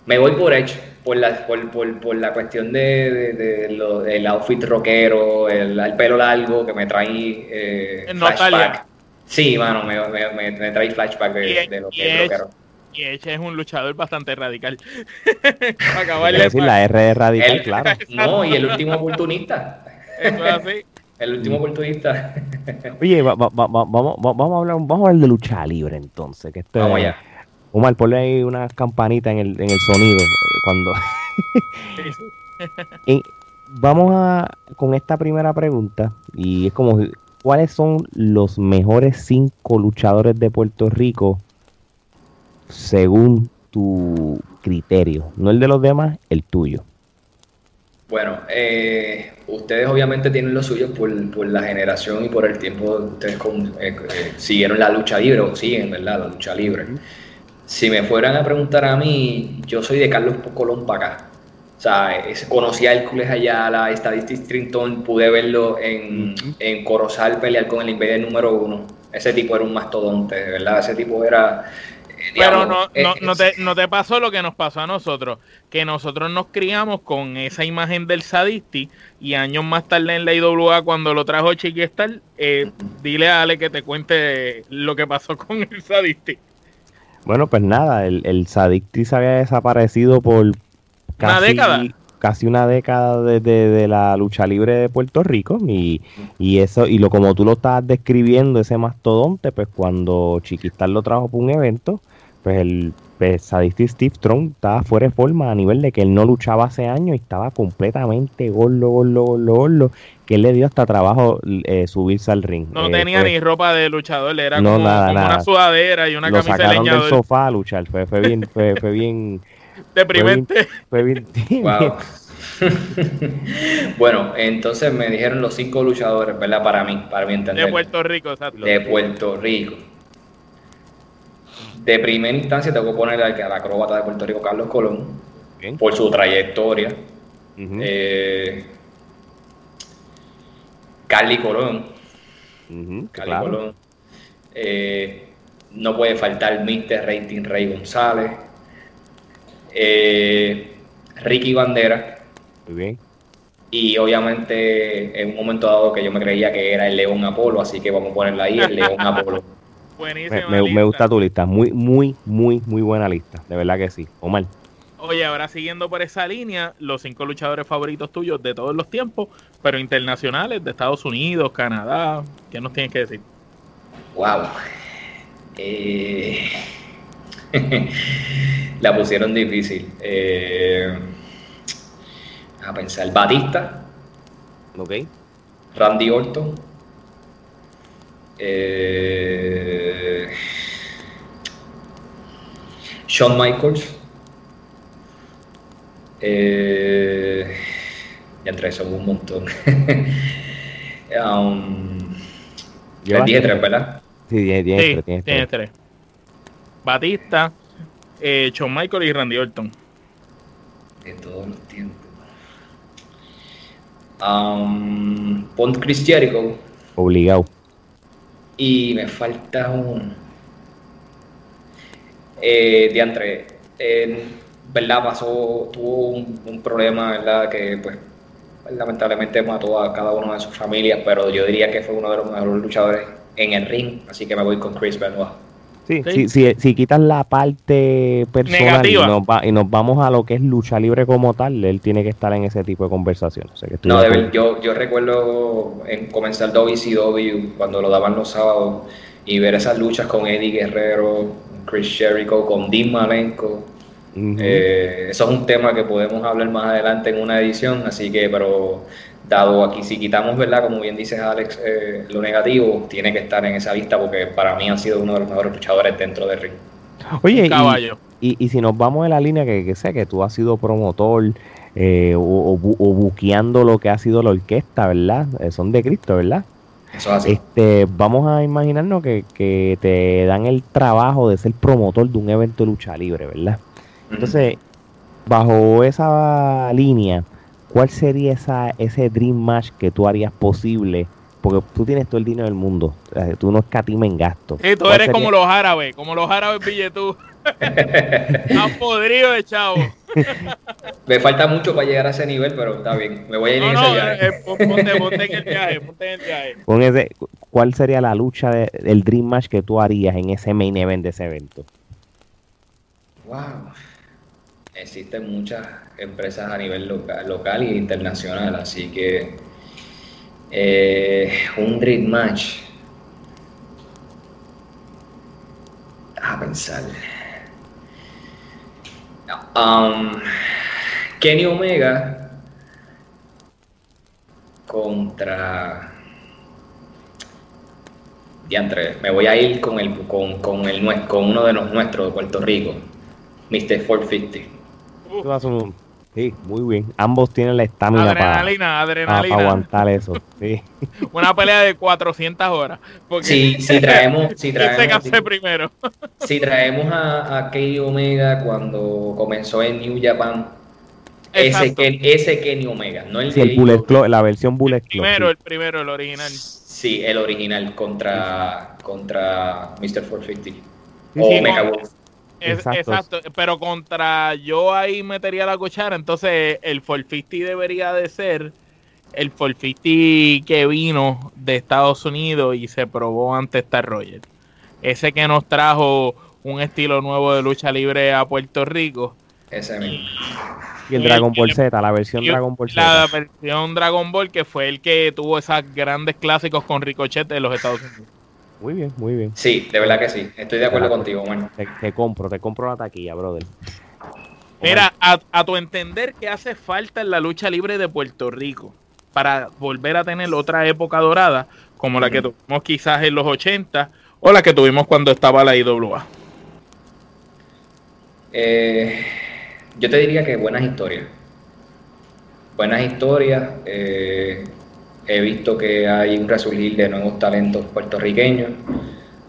me voy por hecho por la, por, por, por la cuestión de, de, lo, del outfit rockero, el, el, pelo largo que me trae eh, flashback. Sí, mano, me, me, me, trae flashback de, de lo que es rockero. Y Eche es un luchador bastante radical. decir, la R es radical, claro. No, y el último oportunista. Eso es así. El último oportunista. Oye, va, va, va, vamos, vamos, a hablar, vamos a hablar de lucha libre entonces. Que esto vamos allá. Omar, ponle ahí una campanita en el, en el sonido cuando... vamos a con esta primera pregunta y es como ¿cuáles son los mejores cinco luchadores de Puerto Rico según tu criterio? No el de los demás, el tuyo. Bueno, eh, ustedes obviamente tienen lo suyo por, la generación y por el tiempo ustedes eh, eh, siguieron la lucha libre o siguen, ¿verdad? La lucha libre. Si me fueran a preguntar a mí, yo soy de Carlos Colón para acá. O sea, conocí a Hércules Ayala, Statistics Trinton, pude verlo en, en Corozal pelear con el Invader número uno. Ese tipo era un mastodonte, de verdad. Ese tipo era. Eh, Pero no, no, no, te, no te pasó lo que nos pasó a nosotros, que nosotros nos criamos con esa imagen del Sadisti y años más tarde en la IWA cuando lo trajo Chiquistar, eh, dile a Ale que te cuente lo que pasó con el Sadisti. Bueno, pues nada, el, el Sadicti se había desaparecido por casi una década, casi una década de, la lucha libre de Puerto Rico y, eso y lo como tú lo estabas describiendo ese mastodonte, pues cuando Chiquistar lo trajo para un evento, pues el pues, Sadicti Steve Strong estaba fuera de forma a nivel de que él no luchaba hace años y estaba completamente gordo, gordo, gordo, gordo que le dio hasta trabajo eh, subirse al ring. No tenía ni ropa de luchador, era como, una sudadera y una Lo camisa sacaron del sofá a luchar, fue, fue bien, fue, fue bien deprimente. Fue bien, wow. bueno, entonces me dijeron los cinco luchadores, ¿verdad? Para mí, para mi entender. De Puerto Rico, exacto. De Puerto Rico. De primera instancia tengo que poner al, al acróbata de Puerto Rico, Carlos Colón, por su trayectoria. eh, Carly Colón. Carly Colón. Eh, no puede faltar Mr. Rating Rey González. Eh, Ricky Bandera. Muy bien. Y obviamente en un momento dado que yo me creía que era el León Apolo, así que vamos a ponerla ahí, el León Apolo. Me, me, gusta tu lista, muy, muy, muy, muy buena lista, de verdad que sí. Omar. Oye, ahora siguiendo por esa línea, los cinco luchadores favoritos tuyos de todos los tiempos, pero internacionales, de Estados Unidos, Canadá, ¿qué nos tienes que decir? Wow. Eh, la pusieron difícil. Eh, a pensar, Batista. Ok. Randy Orton. Eh, Shawn Michaels. Eh, ya entre son un montón. um, dije tres, ¿verdad? Sí, tiene, tiene, tres. Batista, eh, Shawn Michaels y Randy Orton. De todos los tiempos. Um, Pont Chris Jericho. Obligado. Y me falta un. Eh, de entre. ¿verdad? Pasó, tuvo un, problema, ¿verdad? Que pues lamentablemente mató a cada uno de sus familias, pero yo diría que fue uno de los mejores luchadores en el ring, así que me voy con Chris Benoit. Sí, sí. Si, si, quitas la parte personal y nos, y nos, vamos a lo que es lucha libre como tal, él tiene que estar en ese tipo de conversaciones. no, de yo, yo recuerdo en comenzar WCW cuando lo daban los sábados y ver esas luchas con Eddie Guerrero, Chris Jericho, con Dean Malenko eh, eso es un tema que podemos hablar más adelante en una edición, así que, pero dado aquí, si quitamos, ¿verdad? Como bien dices, Alex, eh, lo negativo, tiene que estar en esa lista porque para mí ha sido uno de los mejores luchadores dentro del ring. Oye, y, y, si nos vamos en la línea que, sé que tú has sido promotor eh, o, buqueando lo que ha sido la orquesta, ¿verdad? son de Cristo, ¿verdad? Eso así. Este, vamos a imaginarnos que, que te dan el trabajo de ser promotor de un evento de lucha libre, ¿verdad? Entonces, bajo esa línea, ¿cuál sería esa, ese dream match que tú harías posible? Porque tú tienes todo el dinero del mundo, tú no escatimes en gasto. Sí, tú eres como los árabes, como los árabes billetú. Estás podrido de chavo. Me falta mucho para llegar a ese nivel, pero está bien. Me voy a ir en ese viaje. Eh, ponte, ponte, en el viaje, ponte en el viaje. ¿Cuál sería la lucha del Dream Match que tú harías en ese main event de ese evento? Wow existen muchas empresas a nivel local, local e internacional, así que eh, un Dream Match. A pensar. Um, Kenny Omega contra diantre, me voy a ir con el con, con el con uno de los nuestros de Puerto Rico, Mr. 450. Sí, muy bien. Ambos tienen la estamina para, aguantar eso. Sí. Una pelea de 400 horas. Porque sí, si traemos, si traemos, se primero. Si traemos a, a Kenny Omega cuando comenzó en New Japan, ese, ese Kenny Omega, no el, la versión Bullet Club. Primero, el primero, el original. Sí, el original contra, contra Mr. 450. o Omega Wolf exacto. pero contra yo ahí metería la cuchara, entonces el 450 debería de ser el 450 que vino de Estados Unidos y se probó ante Star Roger. Ese que nos trajo un estilo nuevo de lucha libre a Puerto Rico. Ese mismo. Y el Dragon Ball Z, la versión Dragon Ball Z. La versión Dragon Ball que fue el que tuvo esos grandes clásicos con Ricochet de los Estados Unidos. Muy bien, muy bien. Sí, de verdad que sí. Estoy de acuerdo contigo, bueno. Te, compro, te compro la taquilla, brother. Mira, a, tu entender, ¿qué hace falta en la lucha libre de Puerto Rico para volver a tener otra época dorada como la que tuvimos quizás en los 80 o la que tuvimos cuando estaba la IWA? Eh, yo te diría que buenas historias. Buenas historias. Eh, he visto que hay un resurgir de nuevos talentos puertorriqueños,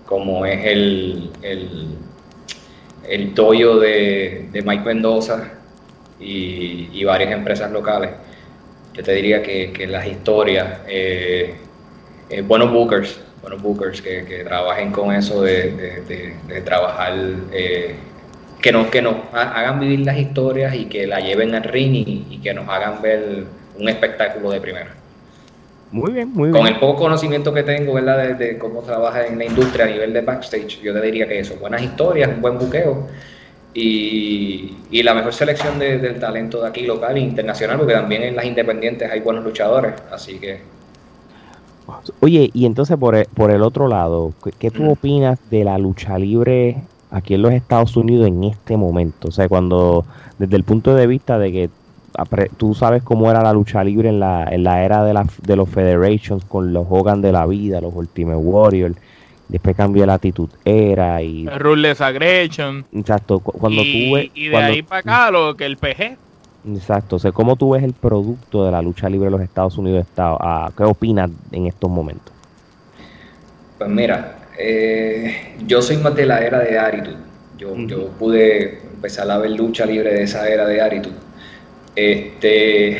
como es el, el, el Toyo de, Mike Mendoza y, varias empresas locales. Yo te diría que, las historias, eh, eh, buenos bookers, buenos bookers que, que trabajen con eso de, de, trabajar, eh, que, nos, que nos hagan vivir las historias y que la lleven al ring y, que nos hagan ver un espectáculo de primera. Muy bien, muy bien. Con el poco conocimiento que tengo, ¿verdad? De, cómo trabaja en la industria a nivel de backstage, yo te diría que eso, buenas historias, un buen buqueo y, y la mejor selección del talento de aquí local e internacional, porque también en las independientes hay buenos luchadores, así que... Oye, y entonces por el, por el otro lado, ¿qué, tú opinas de la lucha libre aquí en los Estados Unidos en este momento? O sea, cuando, desde el punto de vista de que tú sabes cómo era la lucha libre en la, en la era de, la, de los Federations, con los Hogan de la vida, los Ultimate Warriors, después cambió la actitud era y Rules Aggression. Exacto cuando y, tú ves y de ahí para acá lo que el PG exacto o sea cómo tú ves el producto de la lucha libre de los Estados Unidos ah, qué opinas en estos momentos pues mira eh, yo soy más de la era de Aritud yo, yo pude empezar a ver lucha libre de esa era de Aritud este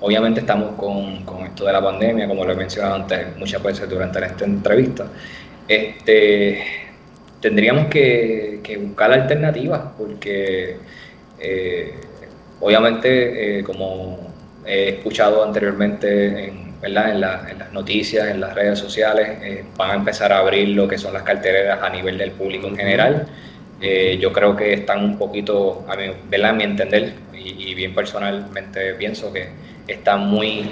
obviamente estamos con, con esto de la pandemia como lo he mencionado antes muchas veces durante esta entrevista este, tendríamos que, buscar alternativas porque eh, obviamente, eh, como he escuchado anteriormente en, en, las noticias, en las redes sociales, eh, van a empezar a abrir lo que son las cartereras a nivel del público en general. Yo creo que están un poquito, a mi, a mi entender, y, bien personalmente pienso que están muy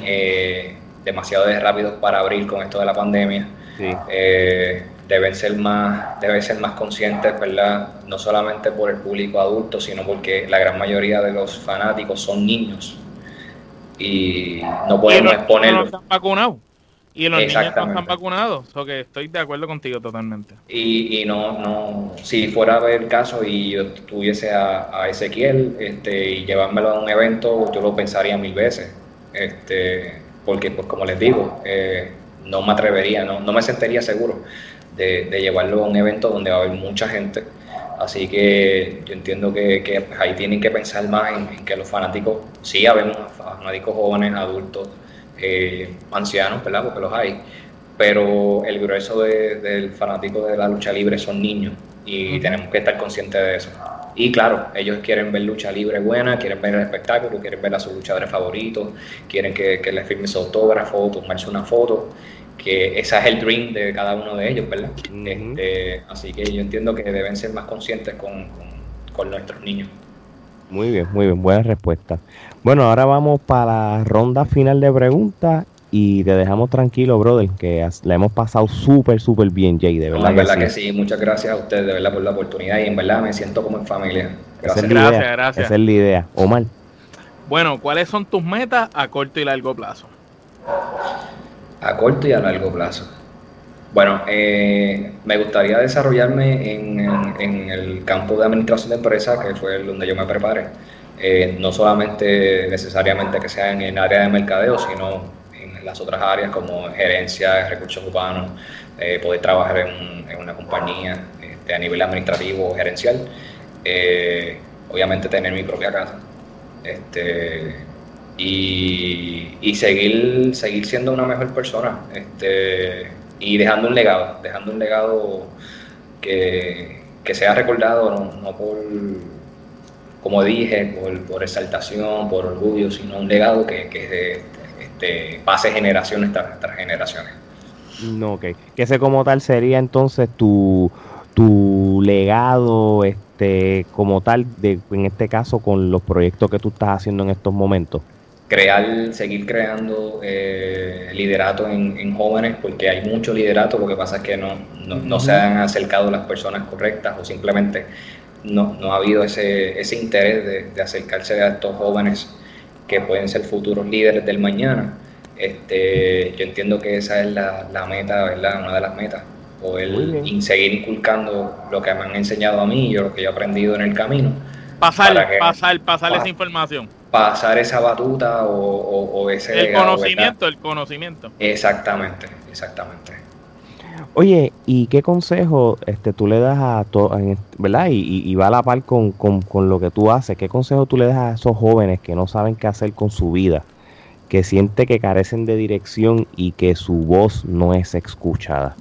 demasiado rápidos para abrir con esto de la pandemia. Eh, deben ser más, deben ser más conscientes, ¿verdad? No solamente por el público adulto, sino porque la gran mayoría de los fanáticos son niños y no podemos exponerlos. están vacunados. Y los niños no están vacunados, o que estoy de acuerdo contigo totalmente. Y, y no, no, si fuera el caso y yo tuviese a, Ezequiel este, y llevármelo a un evento, yo lo pensaría mil veces. Este, porque, pues como les digo, eh, no me atrevería, no, no me sentiría seguro de, llevarlo a un evento donde va a haber mucha gente. Así que yo entiendo que, ahí tienen que pensar más en, que los fanáticos, sí, habemos fanáticos jóvenes, adultos, eh, ancianos, ¿verdad? Porque los hay, pero el grueso del fanático de la lucha libre son niños y tenemos que estar conscientes de eso. Y claro, ellos quieren ver lucha libre buena, quieren ver el espectáculo, quieren ver a sus luchadores favoritos, quieren que, que les firme su autógrafo, tomarse una foto que ese es el dream de cada uno de ellos, ¿verdad? Este, así que yo entiendo que deben ser más conscientes con, nuestros niños. Muy bien, muy bien, buena respuesta. Bueno, ahora vamos para la ronda final de preguntas y te dejamos tranquilo, brother, que la hemos pasado súper, súper bien, Jay, de verdad. No, verdad que sí. muchas gracias a ustedes, de verdad, por la oportunidad y en verdad me siento como en familia. Gracias, gracias, gracias. Esa es la idea. Omar. Bueno, ¿cuáles son tus metas a corto y largo plazo? a corto y a largo plazo. Bueno, eh, me gustaría desarrollarme en, el campo de administración de empresas, que fue donde yo me preparé. Eh, no solamente necesariamente que sea en el área de mercadeo, sino en las otras áreas como gerencia, recursos humanos, eh, poder trabajar en, una compañía este, a nivel administrativo o gerencial. obviamente tener mi propia casa. Este, y, seguir, seguir siendo una mejor persona este, y dejando un legado, dejando un legado que, sea recordado no, por, como dije, por, por, exaltación, por orgullo, sino un legado que, que este, pase generaciones tras, generaciones. No, Que ese como tal sería entonces tu, tu legado este, como tal, de, en este caso con los proyectos que tú estás haciendo en estos momentos crear, seguir creando eh, liderato en, jóvenes, porque hay mucho liderato, lo que pasa es que no, no, se han acercado las personas correctas o simplemente no, no ha habido ese, ese interés de, acercarse a estos jóvenes que pueden ser futuros líderes del mañana. Este, yo entiendo que esa es la, la meta, ¿verdad? Una de las metas, poder seguir inculcando lo que me han enseñado a mí y lo que yo he aprendido en el camino. Pasar, pasar, pasar esa información pasar esa batuta o, ese... El conocimiento, el conocimiento. Exactamente, exactamente. Oye, ¿y qué consejo este, tú le das a todos, verdad? Y, va a la par con, lo que tú haces. ¿Qué consejo tú le das a esos jóvenes que no saben qué hacer con su vida? que siente que carecen de dirección y que su voz no es escuchada?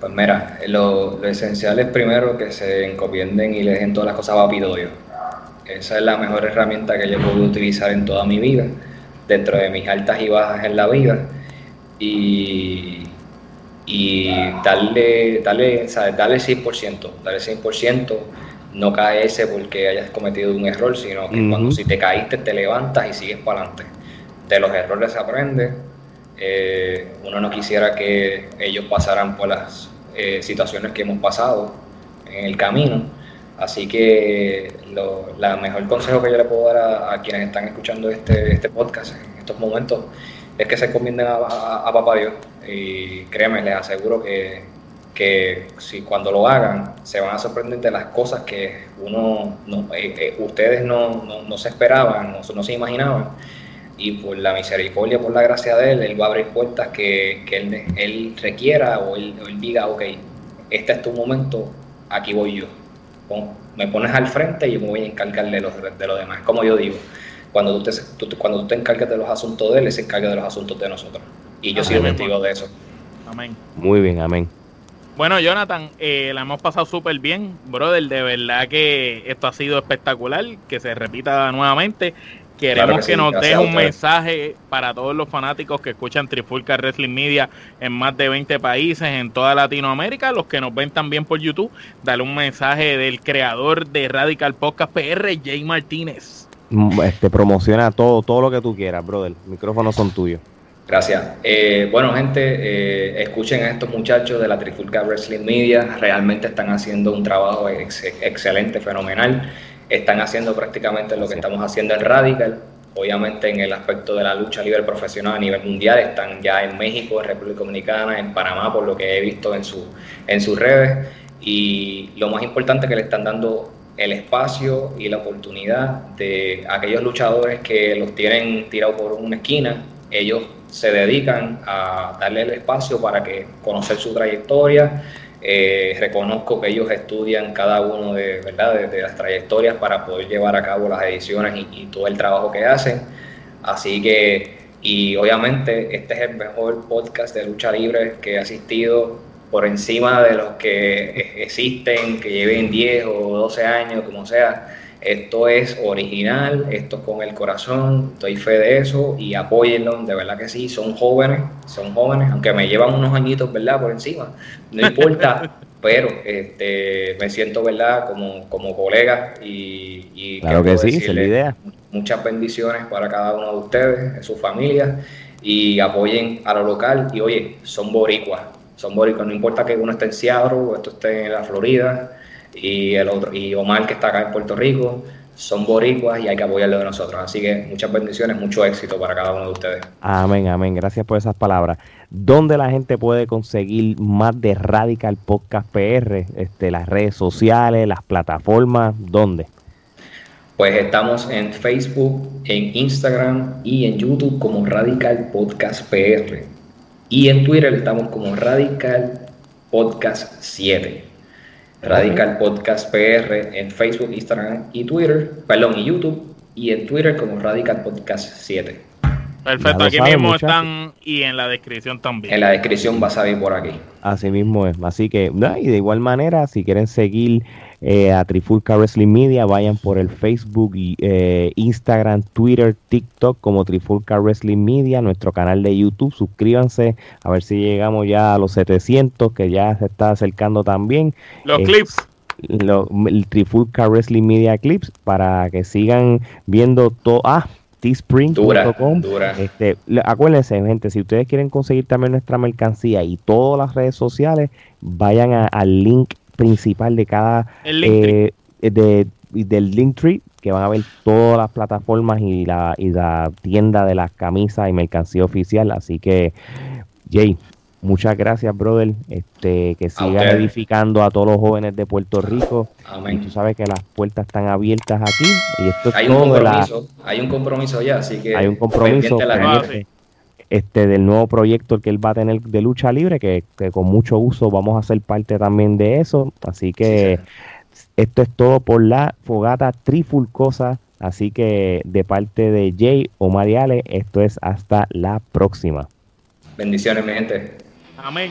Pues mira, lo, esencial es primero que se encomienden y le dejen todas las cosas a Dios. Esa es la mejor herramienta que yo puedo utilizar en toda mi vida, dentro de mis altas y bajas en la vida. Y, y darle, darle, ¿sabes? darle 100%, darle 100%, no caerse porque hayas cometido un error, sino que cuando si te caíste te levantas y sigues para adelante. De los errores se aprende. Eh, uno no quisiera que ellos pasaran por las eh, situaciones que hemos pasado en el camino. Así que lo la mejor consejo que yo le puedo dar a, quienes están escuchando este, este podcast en estos momentos es que se encomienden a, Papá Dios. Y créeme, les aseguro que, que, si cuando lo hagan se van a sorprender de las cosas que uno, no, eh, eh, ustedes no, no, se esperaban, no, no, se imaginaban. Y por la misericordia, por la gracia de Él, Él va a abrir puertas que, que él, él, requiera o él, él diga, ok, este es tu momento, aquí voy yo. Me pones al frente y yo me voy a encargar de los, de los demás. Como yo digo, cuando tú, te, cuando tú te encargas de los asuntos de Él, Él se encarga de los asuntos de nosotros. Y yo soy testigo de eso. Amén. Muy bien, amén. Bueno, Jonathan, eh, la hemos pasado súper bien, brother. De verdad que esto ha sido espectacular, que se repita nuevamente. Queremos que, nos deje un mensaje para todos los fanáticos que escuchan Trifulca Wrestling Media en más de 20 países, en toda Latinoamérica, los que nos ven también por YouTube. Dale un mensaje del creador de Radical Podcast PR, Jay Martínez. Mm, este, promociona todo, todo lo que tú quieras, brother. Micrófonos son tuyos. Gracias. Eh, bueno, gente, eh, escuchen a estos muchachos de la Trifulca Wrestling Media. Realmente están haciendo un trabajo excelente, fenomenal. Están haciendo prácticamente lo que estamos haciendo en Radical. Obviamente en el aspecto de la lucha libre profesional a nivel mundial. Están ya en México, en República Dominicana, en Panamá, por lo que he visto en, su, en sus redes. Y lo más importante que le están dando el espacio y la oportunidad de aquellos luchadores que los tienen tirados por una esquina, ellos se dedican a darle el espacio para que conocer su trayectoria. Eh, reconozco que ellos estudian cada uno de, ¿verdad? De, las trayectorias para poder llevar a cabo las ediciones y, todo el trabajo que hacen. Así que, y obviamente este es el mejor podcast de lucha libre que he asistido por encima de los que existen, que lleven 10 o 12 años, como sea. Esto es original, esto es con el corazón, estoy fe de eso y apóyenlo, de verdad que sí, son jóvenes, son jóvenes, aunque me llevan unos añitos, ¿verdad? Por encima, no importa, pero este, me siento, ¿verdad? Como, como colega y, claro que, sí, es la idea. Muchas bendiciones para cada uno de ustedes, sus familias y apoyen a lo local y oye, son boricuas, son boricuas, no importa que uno esté en Seattle o esto esté en la Florida y el otro y Omar que está acá en Puerto Rico, son boricuas y hay que apoyarlo de nosotros. Así que muchas bendiciones, mucho éxito para cada uno de ustedes. Amén, amén. Gracias por esas palabras. ¿Dónde la gente puede conseguir más de Radical Podcast PR? Este, las redes sociales, las plataformas, ¿dónde? Pues estamos en Facebook, en Instagram y en YouTube como Radical Podcast PR. Y en Twitter estamos como Radical Podcast 7. Radical Podcast PR en Facebook, Instagram y Twitter, perdón, y YouTube, y en Twitter como Radical Podcast 7. Perfecto, aquí mismo están y en la descripción también. En la descripción va a salir por aquí. Así mismo es. Así que, y de igual manera, si quieren seguir eh, a Trifulca Wrestling Media, vayan por el Facebook, eh, Instagram, Twitter, TikTok como Trifulca Wrestling Media, nuestro canal de YouTube, suscríbanse a ver si llegamos ya a los 700 que ya se está acercando también. Los clips. el Trifulca Wrestling Media Clips para que sigan viendo todo. Ah, teespring.com. Este, acuérdense, gente, si ustedes quieren conseguir también nuestra mercancía y todas las redes sociales, vayan al link principal de cada eh, de, del Linktree que van a ver todas las plataformas y la, y la tienda de las camisas y mercancía oficial. Así que, Jay, muchas gracias, brother. Este, que sigan edificando a todos los jóvenes de Puerto Rico. Y tú sabes que las puertas están abiertas aquí. Y esto hay, un compromiso, hay un compromiso ya, así que hay un compromiso este, del nuevo proyecto que él va a tener de lucha libre, que, con mucho uso vamos a ser parte también de eso. Así que esto es todo por la fogata trifulcosa Así que de parte de Jay o Mariale, esto es hasta la próxima. Bendiciones, mi gente. Amén.